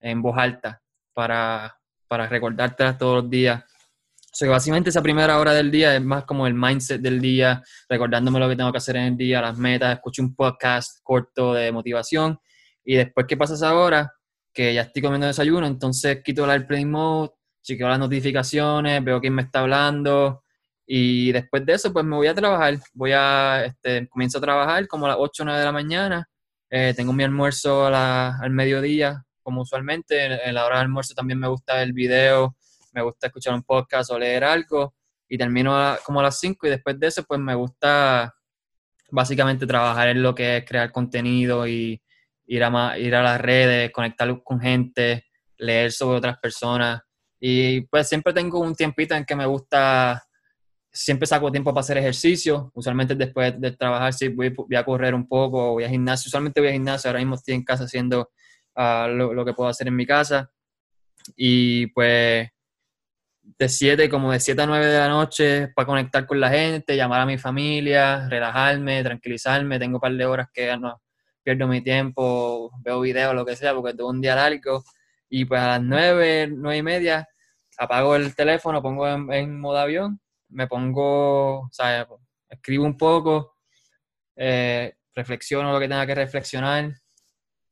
en voz alta para, para recordártelas todos los días. O sea, básicamente esa primera hora del día es más como el mindset del día, recordándome lo que tengo que hacer en el día, las metas, escucho un podcast corto de motivación y después que pasa esa hora, que ya estoy comiendo desayuno, entonces quito el airplane mode, chequeo las notificaciones, veo quién me está hablando y después de eso pues me voy a trabajar, voy a, este, comienzo a trabajar como a las 8 o 9 de la mañana, eh, tengo mi almuerzo al mediodía, como usualmente, en, la hora del almuerzo también me gusta el video me gusta escuchar un podcast o leer algo. Y termino como a las 5 y después de eso pues me gusta básicamente trabajar en lo que es crear contenido y ir a, ir a las redes, conectar con gente, leer sobre otras personas. Y pues siempre tengo un tiempito en que me gusta, siempre saco tiempo para hacer ejercicio, usualmente después de trabajar sí voy, a correr un poco, voy a gimnasio, usualmente voy a gimnasio, ahora mismo estoy en casa haciendo ah, lo, lo que puedo hacer en mi casa y pues de 7, como de 7 a 9 de la noche para conectar con la gente, llamar a mi familia, relajarme, tranquilizarme. Tengo un par de horas que no pierdo mi tiempo, veo videos, lo que sea, porque tengo un día largo. Y pues a las 9, 9 y media apago el teléfono, pongo en, modo avión, me pongo, o sea, escribo un poco, eh, reflexiono lo que tenga que reflexionar,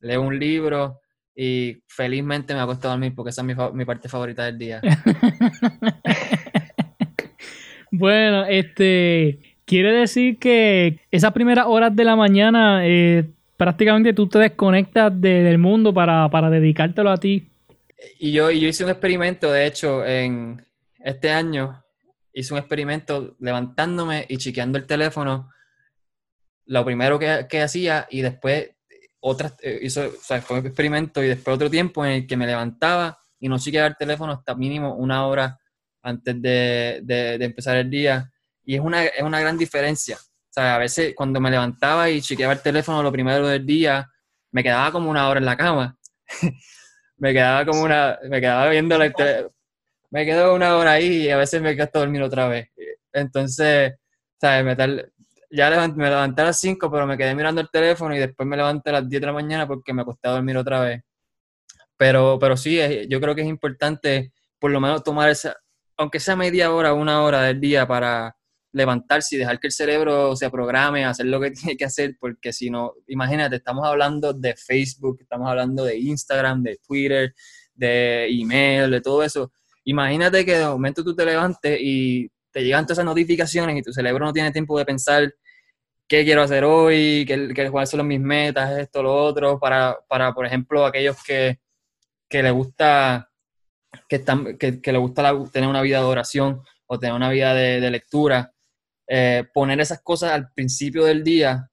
leo un libro y felizmente me acuesto a dormir porque esa es mi, parte favorita del día.
bueno, este quiere decir que esas primeras horas de la mañana eh, prácticamente tú te desconectas del mundo para, dedicártelo a ti.
Y yo, yo hice un experimento, de hecho, en este año hice un experimento levantándome y chequeando el teléfono, lo primero que, que hacía y después otras, eh, hizo, o sea, fue un experimento y después otro tiempo en el que me levantaba y no chequeaba el teléfono hasta mínimo una hora antes de, de, empezar el día. Y es una, es una gran diferencia. O sea, a veces cuando me levantaba y chequeaba el teléfono lo primero del día, me quedaba como una hora en la cama. me quedaba como una, me quedaba viendo la me quedo una hora ahí y a veces me quedo dormir otra vez. Entonces, ¿sabes? Metal, ya me levanté a las 5, pero me quedé mirando el teléfono y después me levanté a las 10 de la mañana porque me acosté a dormir otra vez. Pero, pero sí, yo creo que es importante por lo menos tomar esa, aunque sea media hora, una hora del día para levantarse y dejar que el cerebro se programe, hacer lo que tiene que hacer, porque si no, imagínate, estamos hablando de Facebook, estamos hablando de Instagram, de Twitter, de email, de todo eso. Imagínate que de momento tú te levantes y te llegan todas esas notificaciones y tu cerebro no tiene tiempo de pensar qué quiero hacer hoy, qué, cuáles son mis metas, esto, lo otro, para, para por ejemplo, aquellos que, que les gusta, que, están, que, que gusta tener una vida de oración o tener una vida de, lectura, eh, poner esas cosas al principio del día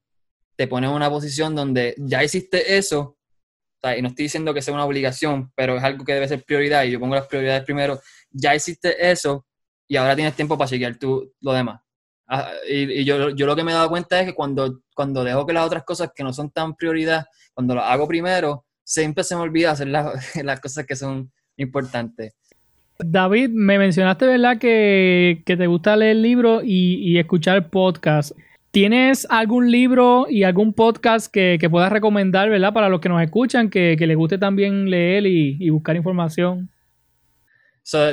te pone en una posición donde ya hiciste eso, y no estoy diciendo que sea una obligación, pero es algo que debe ser prioridad, y yo pongo las prioridades primero, ya hiciste eso, y ahora tienes tiempo para seguir tú lo demás. Ah, y, yo, yo, lo que me he dado cuenta es que cuando, cuando dejo que las otras cosas que no son tan prioridad, cuando las hago primero, siempre se me olvida hacer las cosas que son importantes.
David, me mencionaste, ¿verdad?, que, te gusta leer libros y, escuchar podcasts. ¿Tienes algún libro y algún podcast que, puedas recomendar, ¿verdad?, para los que nos escuchan, que, les guste también leer y buscar información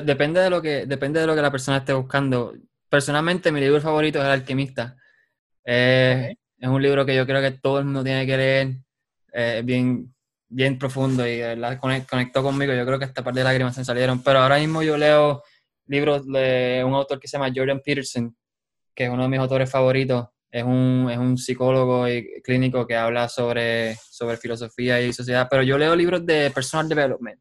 depende, de lo que, depende de lo que la persona esté buscando. Personalmente, mi libro favorito es El Alquimista. Es un libro que yo creo que todo el mundo tiene que leer. Es bien, bien profundo y la conectó conmigo. Yo creo que esta parte de lágrimas se salieron. Pero ahora mismo yo leo libros de un autor que se llama Jordan Peterson, que es uno de mis autores favoritos. Es un, es un psicólogo y clínico que habla sobre, sobre filosofía y sociedad. Pero yo leo libros de personal development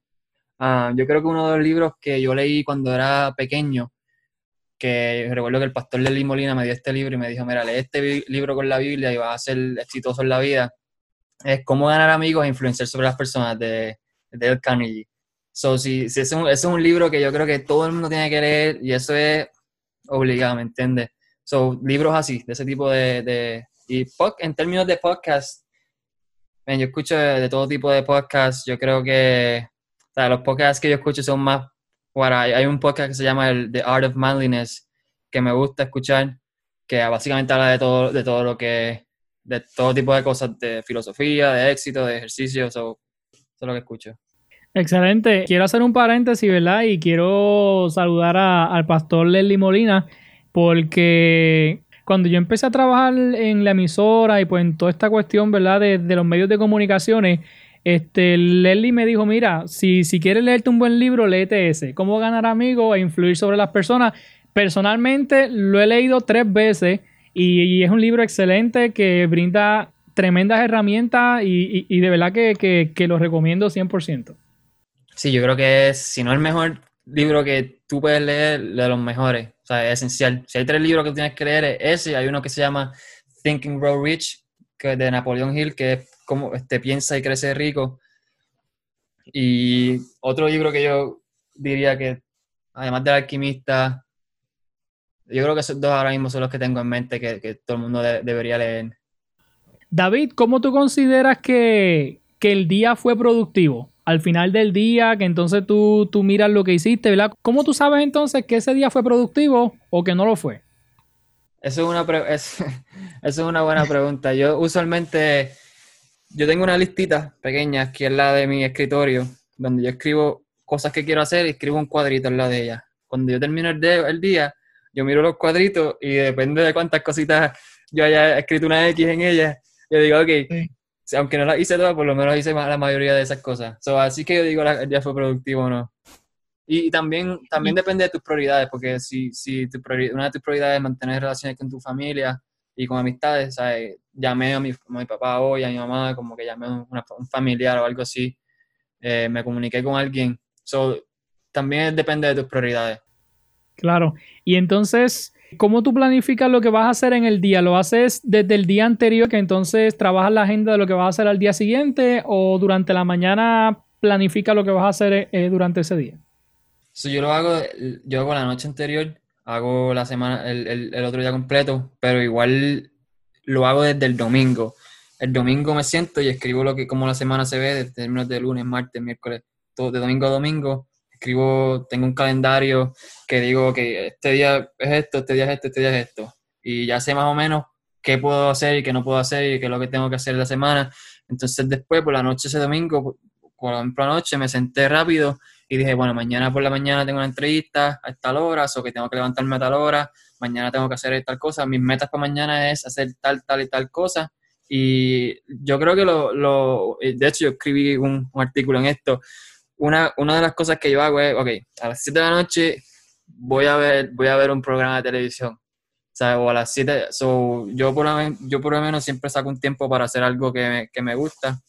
Ah, yo creo que uno de los libros que yo leí cuando era pequeño, que recuerdo que el pastor Lely Molina me dio este libro y me dijo, mira, lee este libro con la Biblia y vas a ser exitoso en la vida, es Cómo ganar amigos e influenciar sobre las personas de, Dale Carnegie. So, si, si ese, es un, libro que yo creo que todo el mundo tiene que leer y eso es obligado, ¿me entiendes? So, libros así, de ese tipo de... de y en términos de podcast, yo escucho de, todo tipo de podcasts, yo creo que los podcasts que yo escucho son más, bueno, hay, un podcast que se llama el The Art of Manliness que me gusta escuchar, que básicamente habla de todo, de todo lo que, de todo tipo de cosas, de filosofía, de éxito, de ejercicio, eso, es lo que escucho.
Excelente. Quiero hacer un paréntesis, ¿verdad? Y quiero saludar al pastor Leslie Molina, porque cuando yo empecé a trabajar en la emisora y pues en toda esta cuestión, ¿verdad? De, los medios de comunicaciones, este, Leslie me dijo, mira, si, si quieres leerte un buen libro, léete ese. Cómo ganar amigos e influir sobre las personas. Personalmente lo he leído tres veces y, es un libro excelente que brinda tremendas herramientas y, de verdad que, lo recomiendo 100%.
Sí, yo creo que es, si no el mejor libro que tú puedes leer, de los mejores. O sea, es esencial. Si hay tres libros que tienes que leer, es ese. Hay uno que se llama Thinking Grow Rich, que es de Napoleon Hill, que es cómo este, piensa y crece rico. Y otro libro que yo diría que, además del alquimista, yo creo que esos dos ahora mismo son los que tengo en mente que, todo el mundo debería leer.
David, ¿cómo tú consideras que, el día fue productivo? Al final del día, que entonces tú, tú miras lo que hiciste, ¿verdad? ¿Cómo tú sabes entonces que ese día fue productivo o que no lo fue?
Eso es una, eso es una buena pregunta. Yo usualmente yo tengo una listita pequeña que es la de mi escritorio, donde yo escribo cosas que quiero hacer y escribo un cuadrito en la de ella. Cuando yo termino el, el día, yo miro los cuadritos y depende de cuántas cositas yo haya escrito una X en ella, yo digo, ok, aunque no las hice todas, por lo menos hice la mayoría de esas cosas. así que yo digo, el día fue productivo o no. Y, también, también depende de tus prioridades, porque si, si tu una de tus prioridades es mantener relaciones con tu familia y con amistades, ¿sabes? llamé a mi, papá hoy, a mi mamá, como que llamé a un familiar o algo así, eh, me comuniqué con alguien. So, también depende de tus prioridades.
Claro. Y entonces, ¿cómo tú planificas lo que vas a hacer en el día? ¿Lo haces desde el día anterior, que entonces trabajas la agenda de lo que vas a hacer al día siguiente, o durante la mañana planifica lo que vas a hacer eh, durante ese día?
So, yo lo hago, yo hago la noche anterior, hago la semana, el, otro día completo, pero igual lo hago desde el domingo. El domingo me siento y escribo lo que como la semana se ve, desde términos de lunes, martes, miércoles, todo de domingo a domingo. Escribo, tengo un calendario que digo que este día es esto, este día es esto, este día es esto. Y ya sé más o menos qué puedo hacer y qué no puedo hacer y qué es lo que tengo que hacer la semana. Entonces después, por la noche ese domingo, por ejemplo, anoche me senté rápido y dije, bueno, mañana por la mañana tengo una entrevista a tal hora, o que tengo que levantarme a tal hora, mañana tengo que hacer tal cosa. Mis metas para mañana es hacer tal, tal y tal cosa. Y yo creo que lo, lo de hecho yo escribí un, artículo en esto. Una, una de las cosas que yo hago es, ok, a las 7 de la noche voy a ver, voy a ver un programa de televisión. O, a las 7, so, yo, por, lo menos siempre saco un tiempo para hacer algo que me, que me gusta.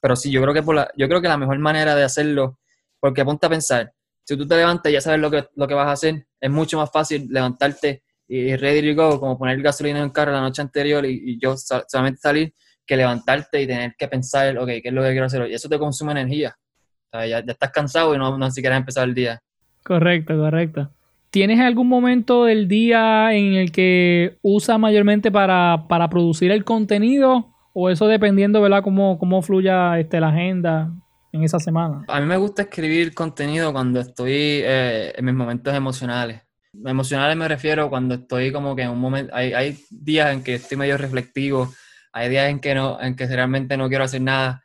Pero sí, yo creo que por la, yo creo que la mejor manera de hacerlo, porque ponte a pensar, si tú te levantas y ya sabes lo que, lo que vas a hacer, es mucho más fácil levantarte y ready to go, como poner gasolina en el carro la noche anterior y, yo solamente salir, que levantarte y tener que pensar, ok, ¿qué es lo que quiero hacer hoy? Y eso te consume energía. O sea, ya, ya, estás cansado y no, no siquiera empezar el día.
Correcto, correcto. ¿Tienes algún momento del día en el que usa mayormente para, para producir el contenido? ¿O eso dependiendo, ¿verdad? Cómo, cómo fluya este, la agenda en esa semana?
A mí me gusta escribir contenido cuando estoy eh, en mis momentos emocionales. Emocionales me refiero cuando estoy como que en un momento, hay, hay días en que estoy medio reflectivo, hay días en que, no, en que realmente no quiero hacer nada,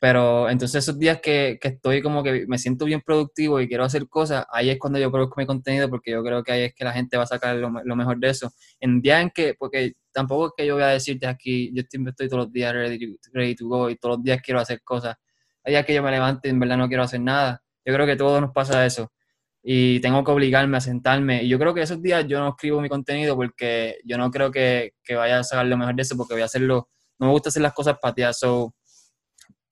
pero entonces esos días que, que, estoy como que me siento bien productivo y quiero hacer cosas, ahí es cuando yo produzco mi contenido porque yo creo que ahí es que la gente va a sacar lo, lo mejor de eso. En días en que, porque tampoco es que yo voy a decirte aquí, yo estoy todos los días ready, to go y todos los días quiero hacer cosas. Hay días que yo me levante y en verdad no quiero hacer nada. Yo creo que todos nos pasa eso y tengo que obligarme a sentarme. Y yo creo que esos días yo no escribo mi contenido porque yo no creo que, que vaya a sacar lo mejor de eso porque voy a hacerlo, no me gusta hacer las cosas pateadas. So,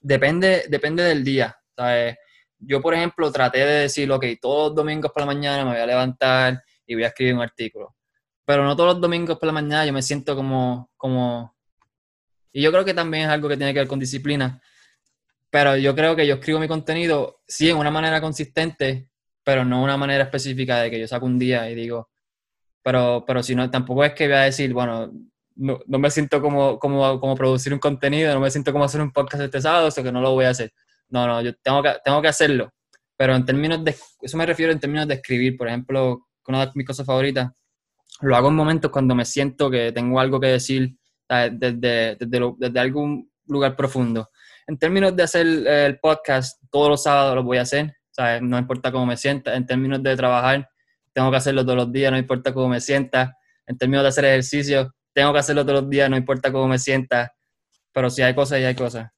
depende, depende del día. ¿sabes? Yo, por ejemplo, traté de decir, ok, todos los domingos por la mañana me voy a levantar y voy a escribir un artículo. Pero no todos los domingos por la mañana yo me siento como, como... Y yo creo que también es algo que tiene que ver con disciplina. Pero yo creo que yo escribo mi contenido, sí, en una manera consistente, pero no una manera específica de que yo saco un día y digo, pero, pero si no, tampoco es que voy a decir, bueno, no, no, me siento como, como, como, producir un contenido, no me siento como hacer un podcast este sábado, eso que no lo voy a hacer. No, no, yo tengo que, tengo que hacerlo. Pero en términos de, eso me refiero en términos de escribir, por ejemplo, una de mis cosas favoritas, lo hago en momentos cuando me siento que tengo algo que decir desde, desde, desde algún lugar profundo. En términos de hacer el podcast, todos los sábados lo voy a hacer, ¿sabes? no importa cómo me sienta. En términos de trabajar, tengo que hacerlo todos los días, no importa cómo me sienta. En términos de hacer ejercicio, tengo que hacerlo todos los días, no importa cómo me sienta, pero si hay cosas y hay cosas.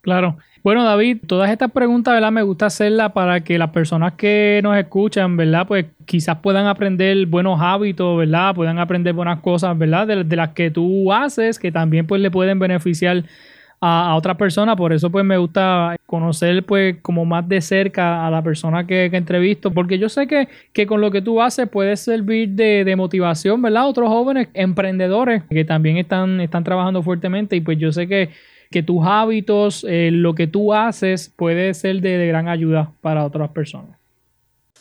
Claro. Bueno, David, todas estas preguntas, ¿verdad? Me gusta hacerlas para que las personas que nos escuchan, ¿verdad? Pues quizás puedan aprender buenos hábitos, ¿verdad? Puedan aprender buenas cosas, ¿verdad? De, de las que tú haces, que también pues le pueden beneficiar a, otra persona, por eso pues me gusta conocer pues como más de cerca a la persona que, que entrevisto, porque yo sé que, que, con lo que tú haces puede servir de, de, motivación, ¿verdad? Otros jóvenes emprendedores que también están, están trabajando fuertemente y pues yo sé que, que tus hábitos, eh, lo que tú haces puede ser de, de gran ayuda para otras personas.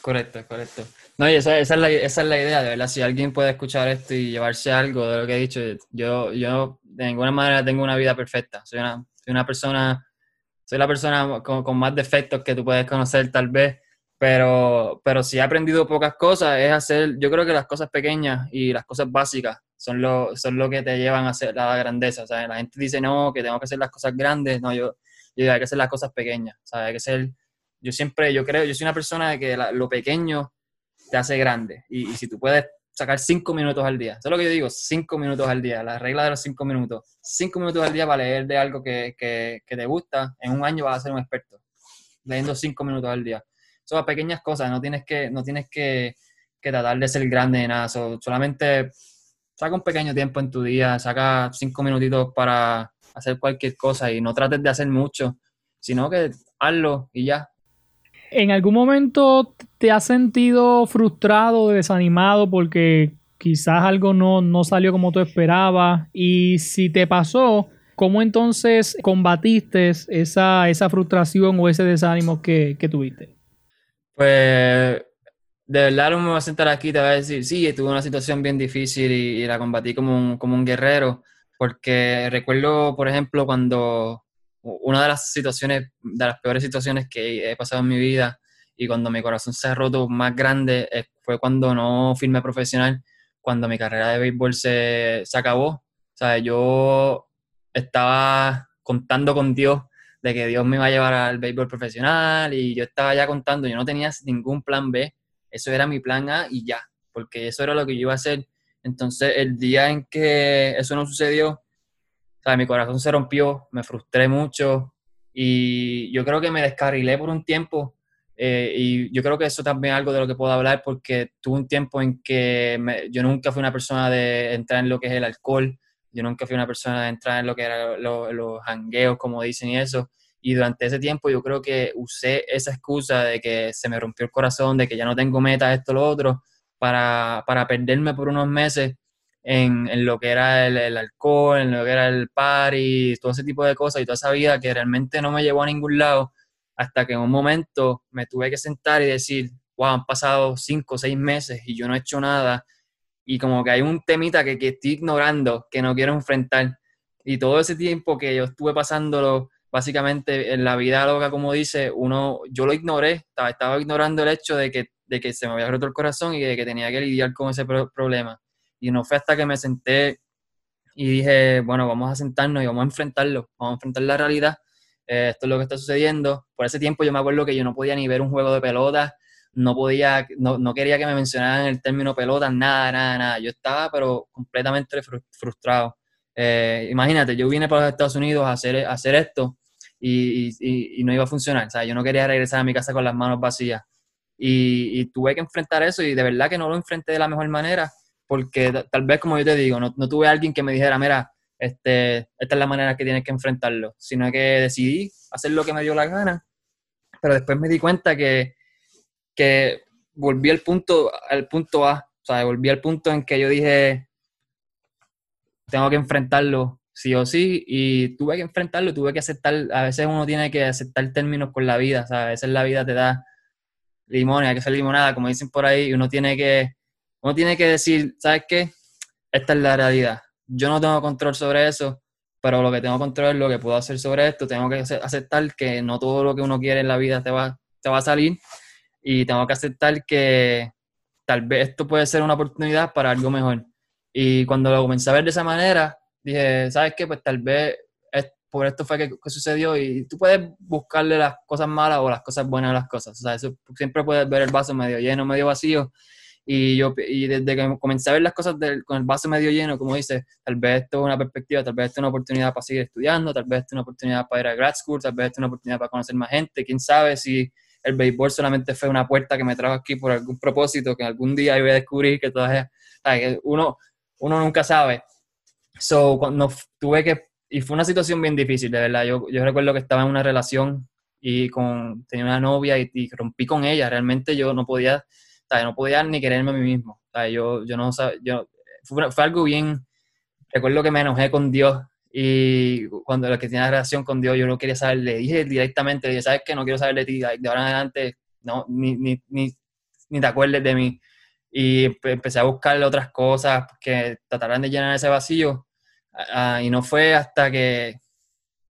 Correcto, correcto. No, y esa, esa, es la, esa, es la, idea, de verdad. Si alguien puede escuchar esto y llevarse algo de lo que he dicho, yo, yo de ninguna manera tengo una vida perfecta. Soy una, soy una persona, soy la persona con, más defectos que tú puedes conocer tal vez, pero, pero si he aprendido pocas cosas, es hacer, yo creo que las cosas pequeñas y las cosas básicas son lo, son lo que te llevan a hacer la grandeza. sea, La gente dice, no, que tengo que hacer las cosas grandes. No, yo, yo hay que hacer las cosas pequeñas. Hay que ser, yo siempre, yo creo, yo soy una persona de que lo pequeño te hace grande. Y, y, si tú puedes sacar cinco minutos al día, eso es lo que yo digo, cinco minutos al día, la regla de los cinco minutos. Cinco minutos al día para leer de algo que, que, te gusta, en un año vas a ser un experto, leyendo cinco minutos al día. Son pequeñas cosas, no tienes que, no tienes que, que tratar de ser grande de nada, solamente saca un pequeño tiempo en tu día, saca cinco minutitos para hacer cualquier cosa y no trates de hacer mucho, sino que hazlo y ya,
¿En algún momento te has sentido frustrado, desanimado porque quizás algo no, no salió como tú esperabas? Y si te pasó, ¿cómo entonces combatiste esa, esa frustración o ese desánimo que, tuviste?
Pues de verdad no me voy a sentar aquí y te voy a decir, sí, tuve una situación bien difícil y, y la combatí como un, como un guerrero, porque recuerdo, por ejemplo, cuando una de las situaciones, de las peores situaciones que he pasado en mi vida y cuando mi corazón se ha roto más grande fue cuando no firmé profesional, cuando mi carrera de béisbol se, se acabó. O sea, yo estaba contando con Dios de que Dios me iba a llevar al béisbol profesional y yo estaba ya contando, yo no tenía ningún plan B, eso era mi plan A y ya, porque eso era lo que yo iba a hacer. Entonces, el día en que eso no sucedió, o sea, mi corazón se rompió, me frustré mucho y yo creo que me descarrilé por un tiempo eh, y yo creo que eso también es algo de lo que puedo hablar porque tuve un tiempo en que yo nunca fui una persona de entrar en lo que es el alcohol, yo nunca fui una persona de entrar en lo que eran los hangueos, como dicen y eso. Y durante ese tiempo yo creo que usé esa excusa de que se me rompió el corazón, de que ya no tengo meta, esto, lo otro, para, para perderme por unos meses en, lo que era el, alcohol, en lo que era el party, todo ese tipo de cosas y toda esa vida que realmente no me llevó a ningún lado hasta que en un momento me tuve que sentar y decir, wow, han pasado cinco o seis meses y yo no he hecho nada y como que hay un temita que, que estoy ignorando, que no quiero enfrentar. Y todo ese tiempo que yo estuve pasándolo básicamente en la vida loca, como dice, uno, yo lo ignoré, estaba, ignorando el hecho de que, de que se me había roto el corazón y de que tenía que lidiar con ese problema. Y no fue hasta que me senté y dije, bueno, vamos a sentarnos y vamos a enfrentarlo, vamos a enfrentar la realidad. Eh, esto es lo que está sucediendo. Por ese tiempo yo me acuerdo que yo no podía ni ver un juego de pelota, no podía, no, no quería que me mencionaran el término pelota, nada, nada, nada. Yo estaba pero completamente frustrado. Eh, imagínate, yo vine para los Estados Unidos a hacer, a hacer esto y, y, y, no iba a funcionar. O sea, yo no quería regresar a mi casa con las manos vacías. Y, y, tuve que enfrentar eso y de verdad que no lo enfrenté de la mejor manera porque tal vez, como yo te digo, no, no tuve alguien que me dijera, mira, este, esta es la manera que tienes que enfrentarlo, sino que decidí hacer lo que me dio la gana, pero después me di cuenta que, que volví al punto, al punto A, o sea, volví al punto en que yo dije, tengo que enfrentarlo sí o sí, y tuve que enfrentarlo, tuve que aceptar, a veces uno tiene que aceptar términos con la vida, o sea, a veces la vida te da limones, hay que hacer limonada, como dicen por ahí, y uno tiene que uno tiene que decir, ¿sabes qué? Esta es la realidad. Yo no tengo control sobre eso, pero lo que tengo control es lo que puedo hacer sobre esto. Tengo que aceptar que no todo lo que uno quiere en la vida te va, te va a salir y tengo que aceptar que tal vez esto puede ser una oportunidad para algo mejor. Y cuando lo comencé a ver de esa manera, dije, ¿sabes qué? Pues tal vez por esto fue que, sucedió y tú puedes buscarle las cosas malas o las cosas buenas a las cosas. O sea, eso, siempre puedes ver el vaso medio lleno, medio vacío y, yo, y desde que comencé a ver las cosas con el vaso medio lleno, como dice, tal vez esto es una perspectiva, tal vez esto es una oportunidad para seguir estudiando, tal vez esto es una oportunidad para ir a grad school, tal vez esto es una oportunidad para conocer más gente, quién sabe si el béisbol solamente fue una puerta que me trajo aquí por algún propósito, que algún día yo voy a descubrir que todavía, uno, uno nunca sabe. So, cuando tuve que, y fue una situación bien difícil, de verdad, yo, yo recuerdo que estaba en una relación y con, tenía una novia y rompí con ella, realmente yo no podía no podía ni quererme a mí mismo. Yo, yo no yo, fue, fue, algo bien, recuerdo que me enojé con Dios y cuando la que tenía relación con Dios yo no quería saber, le dije directamente, le dije, ¿sabes qué? No quiero saber de ti, de ahora en adelante no, ni, ni, ni, ni te acuerdes de mí. Y empecé a buscarle otras cosas que trataran de llenar ese vacío. y no fue hasta que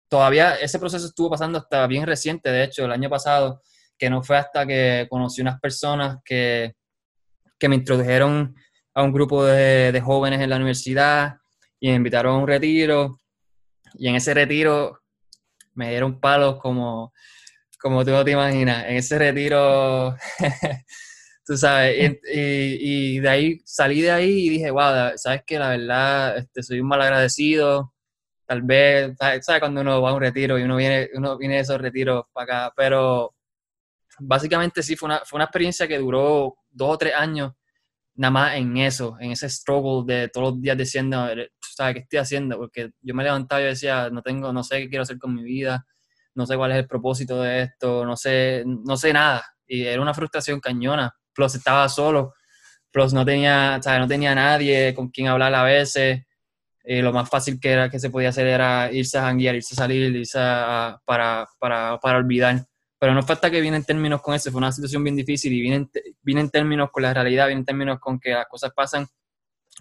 todavía ese proceso estuvo pasando hasta bien reciente, de hecho, el año pasado, que no fue hasta que conocí unas personas que, que me introdujeron a un grupo de, de, jóvenes en la universidad y me invitaron a un retiro. Y en ese retiro me dieron palos como, como tú no te imaginas. En ese retiro, tú sabes, y, y, de ahí salí de ahí y dije, wow, sabes que la verdad este, soy un mal agradecido. Tal vez, ¿sabes? Cuando uno va a un retiro y uno viene, uno viene de esos retiros para acá, pero básicamente sí, fue una, fue una experiencia que duró dos o tres años nada más en eso, en ese struggle de todos los días diciendo, ¿sabes qué estoy haciendo? Porque yo me levantaba y decía, no tengo, no sé qué quiero hacer con mi vida, no sé cuál es el propósito de esto, no sé, no sé nada. Y era una frustración cañona. Plus estaba solo, plus no tenía, ¿sabes? No tenía nadie con quien hablar a veces. Y lo más fácil que, era, que se podía hacer era irse a janguear, irse a salir, irse para, para, para olvidar pero no falta que viene en términos con eso, fue una situación bien difícil y viene en, en términos con la realidad, viene en términos con que las cosas pasan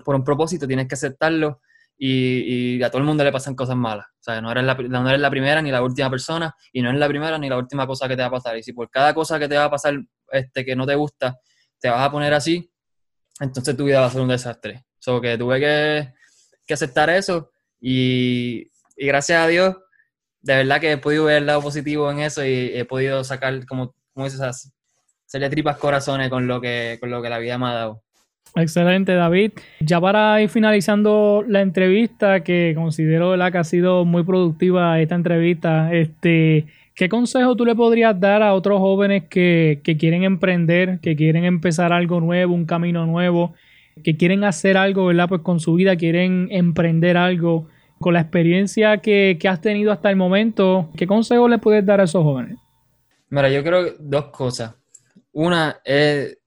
por un propósito, tienes que aceptarlo y, a todo el mundo le pasan cosas malas. O sea, no eres, la, no eres la primera ni la última persona y no es la primera ni la última cosa que te va a pasar. Y si por cada cosa que te va a pasar este, que no te gusta, te vas a poner así, entonces tu vida va a ser un desastre. So que tuve que, que aceptar eso y gracias a Dios, de verdad que he podido ver el lado positivo en eso y he podido sacar, como, como dices, hacerle tripas corazones con lo, que, con lo que la vida me ha dado.
Excelente, David. Ya para ir finalizando la entrevista, que considero que ha sido muy productiva esta entrevista, este, ¿qué consejo tú le podrías dar a otros jóvenes que, que quieren emprender, que quieren empezar algo nuevo, un camino nuevo, que quieren hacer algo, ¿verdad? Pues con su vida quieren emprender algo. Con la experiencia que, que has tenido hasta el momento, ¿qué consejo le puedes dar a esos jóvenes?
Mira, yo creo dos cosas. Una es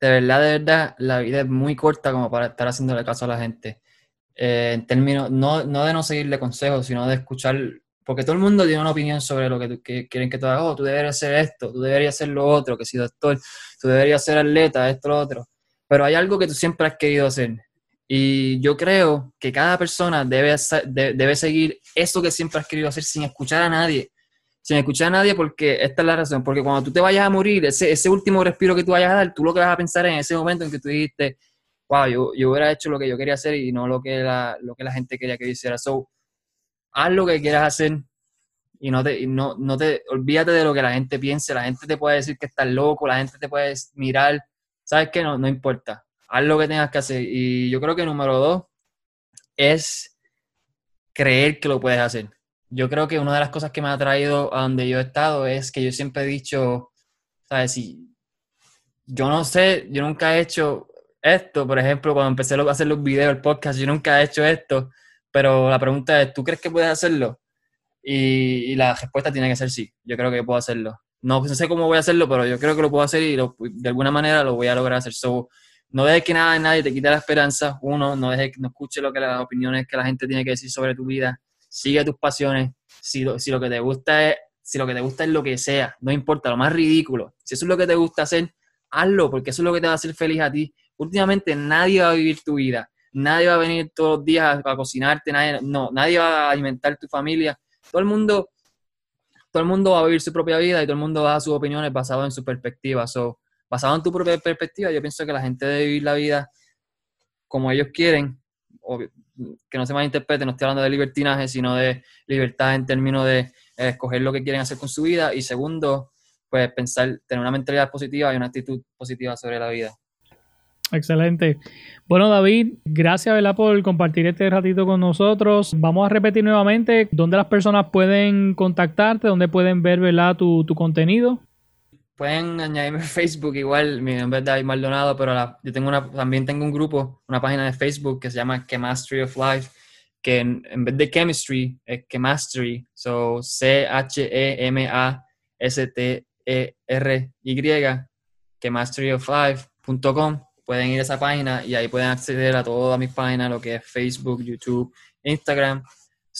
de verdad, de verdad, la vida es muy corta como para estar haciéndole caso a la gente. Eh, en términos, no, no de no seguirle consejos, sino de escuchar, porque todo el mundo tiene una opinión sobre lo que, que quieren que tú hagas. Oh, tú deberías hacer esto, tú deberías hacer lo otro, que si doctor, tú deberías ser atleta, esto, lo otro. Pero hay algo que tú siempre has querido hacer. Y yo creo que cada persona debe, debe seguir eso que siempre has querido hacer sin escuchar a nadie sin escuchar a nadie porque esta es la razón, porque cuando tú te vayas a morir, ese, ese último respiro que tú vayas a dar, tú lo que vas a pensar en ese momento en que tú dijiste, wow, yo, yo hubiera hecho lo que yo quería hacer y no lo que la, lo que la gente quería que yo hiciera. So, haz lo que quieras hacer y no te, no, no te, olvídate de lo que la gente piense, la gente te puede decir que estás loco, la gente te puede mirar, ¿sabes qué? No, no importa, haz lo que tengas que hacer. Y yo creo que número dos es creer que lo puedes hacer yo creo que una de las cosas que me ha traído a donde yo he estado es que yo siempre he dicho, ¿sabes? Si yo no sé, yo nunca he hecho esto, por ejemplo, cuando empecé a hacer los videos, el podcast, yo nunca he hecho esto, pero la pregunta es, ¿tú crees que puedes hacerlo? Y, la respuesta tiene que ser sí, yo creo que puedo hacerlo. No, sé cómo voy a hacerlo, pero yo creo que lo puedo hacer y de alguna manera lo voy a lograr hacer. So, no dejes que nada, nadie te quite la esperanza. Uno, no dejes no escuche lo que las opiniones que la gente tiene que decir sobre tu vida sigue tus pasiones, si lo, si lo que te gusta es, si lo que te gusta es lo que sea, no importa, lo más ridículo, si eso es lo que te gusta hacer, hazlo, porque eso es lo que te va a hacer feliz a ti. Últimamente nadie va a vivir tu vida, nadie va a venir todos los días a, cocinarte, nadie, no, nadie va a alimentar tu familia, todo el mundo, todo el mundo va a vivir su propia vida y todo el mundo va a dar sus opiniones basadas en su perspectiva. So, basado en tu propia perspectiva, yo pienso que la gente debe vivir la vida como ellos quieren, que no se malinterprete, no estoy hablando de libertinaje, sino de libertad en términos de eh, escoger lo que quieren hacer con su vida. Y segundo, pues pensar, tener una mentalidad positiva y una actitud positiva sobre la vida.
Excelente. Bueno, David, gracias ¿verdad? por compartir este ratito con nosotros. Vamos a repetir nuevamente dónde las personas pueden contactarte, dónde pueden ver ¿verdad? Tu, tu contenido
pueden añadirme a Facebook igual, mi nombre es David Maldonado, pero yo tengo una, también tengo un grupo, una página de Facebook que se llama Chemistry of Life, que en, vez de chemistry es chemistry, so C-H-E-M-A-S-T-E-R-Y, chemistryoflife.com. Pueden ir a esa página y ahí pueden acceder a todas mis páginas, lo que es Facebook, YouTube, Instagram.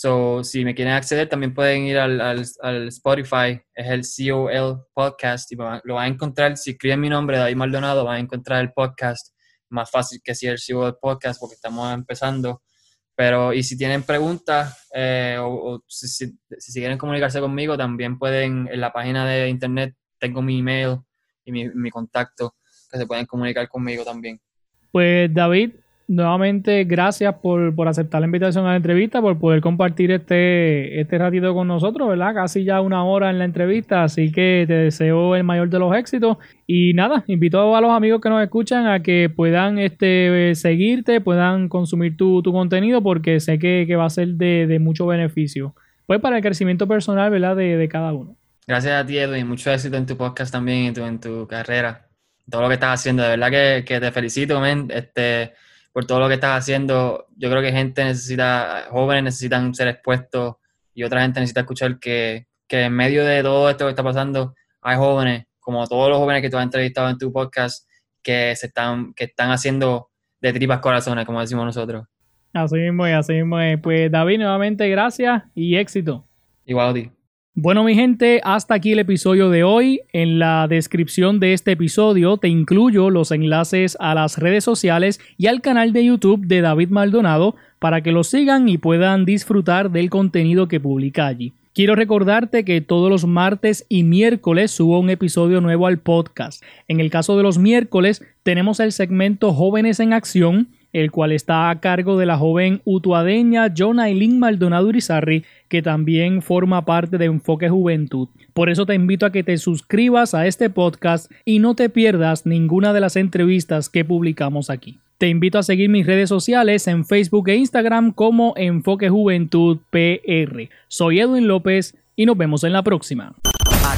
So, si me quieren acceder, también pueden ir al, al, Spotify, es el COL Podcast, y lo van a encontrar, si escriben mi nombre, David Maldonado, van a encontrar el podcast, más fácil que si el COL Podcast, porque estamos empezando. Pero, y si tienen preguntas, eh, o, si, si, quieren comunicarse conmigo, también pueden, en la página de internet, tengo mi email y mi, mi contacto, que se pueden comunicar conmigo también.
Pues David, nuevamente gracias por, aceptar la invitación a la entrevista, por poder compartir este, este ratito con nosotros, ¿verdad? Casi ya una hora en la entrevista, así que te deseo el mayor de los éxitos. Y nada, invito a los amigos que nos escuchan a que puedan este, seguirte, puedan consumir tu, contenido, porque sé que, va a ser de, mucho beneficio. Pues para el crecimiento personal, ¿verdad? De, cada uno.
Gracias a ti, Edwin. Mucho éxito en tu podcast también, en tu, en tu carrera. Todo lo que estás haciendo. De verdad que, que te felicito, men. Este, por todo lo que estás haciendo. Yo creo que gente necesita, jóvenes necesitan ser expuestos y otra gente necesita escuchar que, que en medio de todo esto que está pasando, hay jóvenes, como todos los jóvenes que tú has entrevistado en tu podcast, que se están, que están haciendo de tripas corazones, como decimos nosotros.
Así mismo es, así mismo es. Pues David, nuevamente gracias y éxito.
Igual a ti.
Bueno mi gente, hasta aquí el episodio de hoy. En la descripción de este episodio te incluyo los enlaces a las redes sociales y al canal de YouTube de David Maldonado para que lo sigan y puedan disfrutar del contenido que publica allí. Quiero recordarte que todos los martes y miércoles subo un episodio nuevo al podcast. En el caso de los miércoles tenemos el segmento Jóvenes en Acción el cual está a cargo de la joven utuadeña John Aileen Maldonado Urizarri, que también forma parte de Enfoque Juventud. Por eso te invito a que te suscribas a este podcast y no te pierdas ninguna de las entrevistas que publicamos aquí. Te invito a seguir mis redes sociales en Facebook e Instagram como Enfoque Juventud PR. Soy Edwin López y nos vemos en la próxima.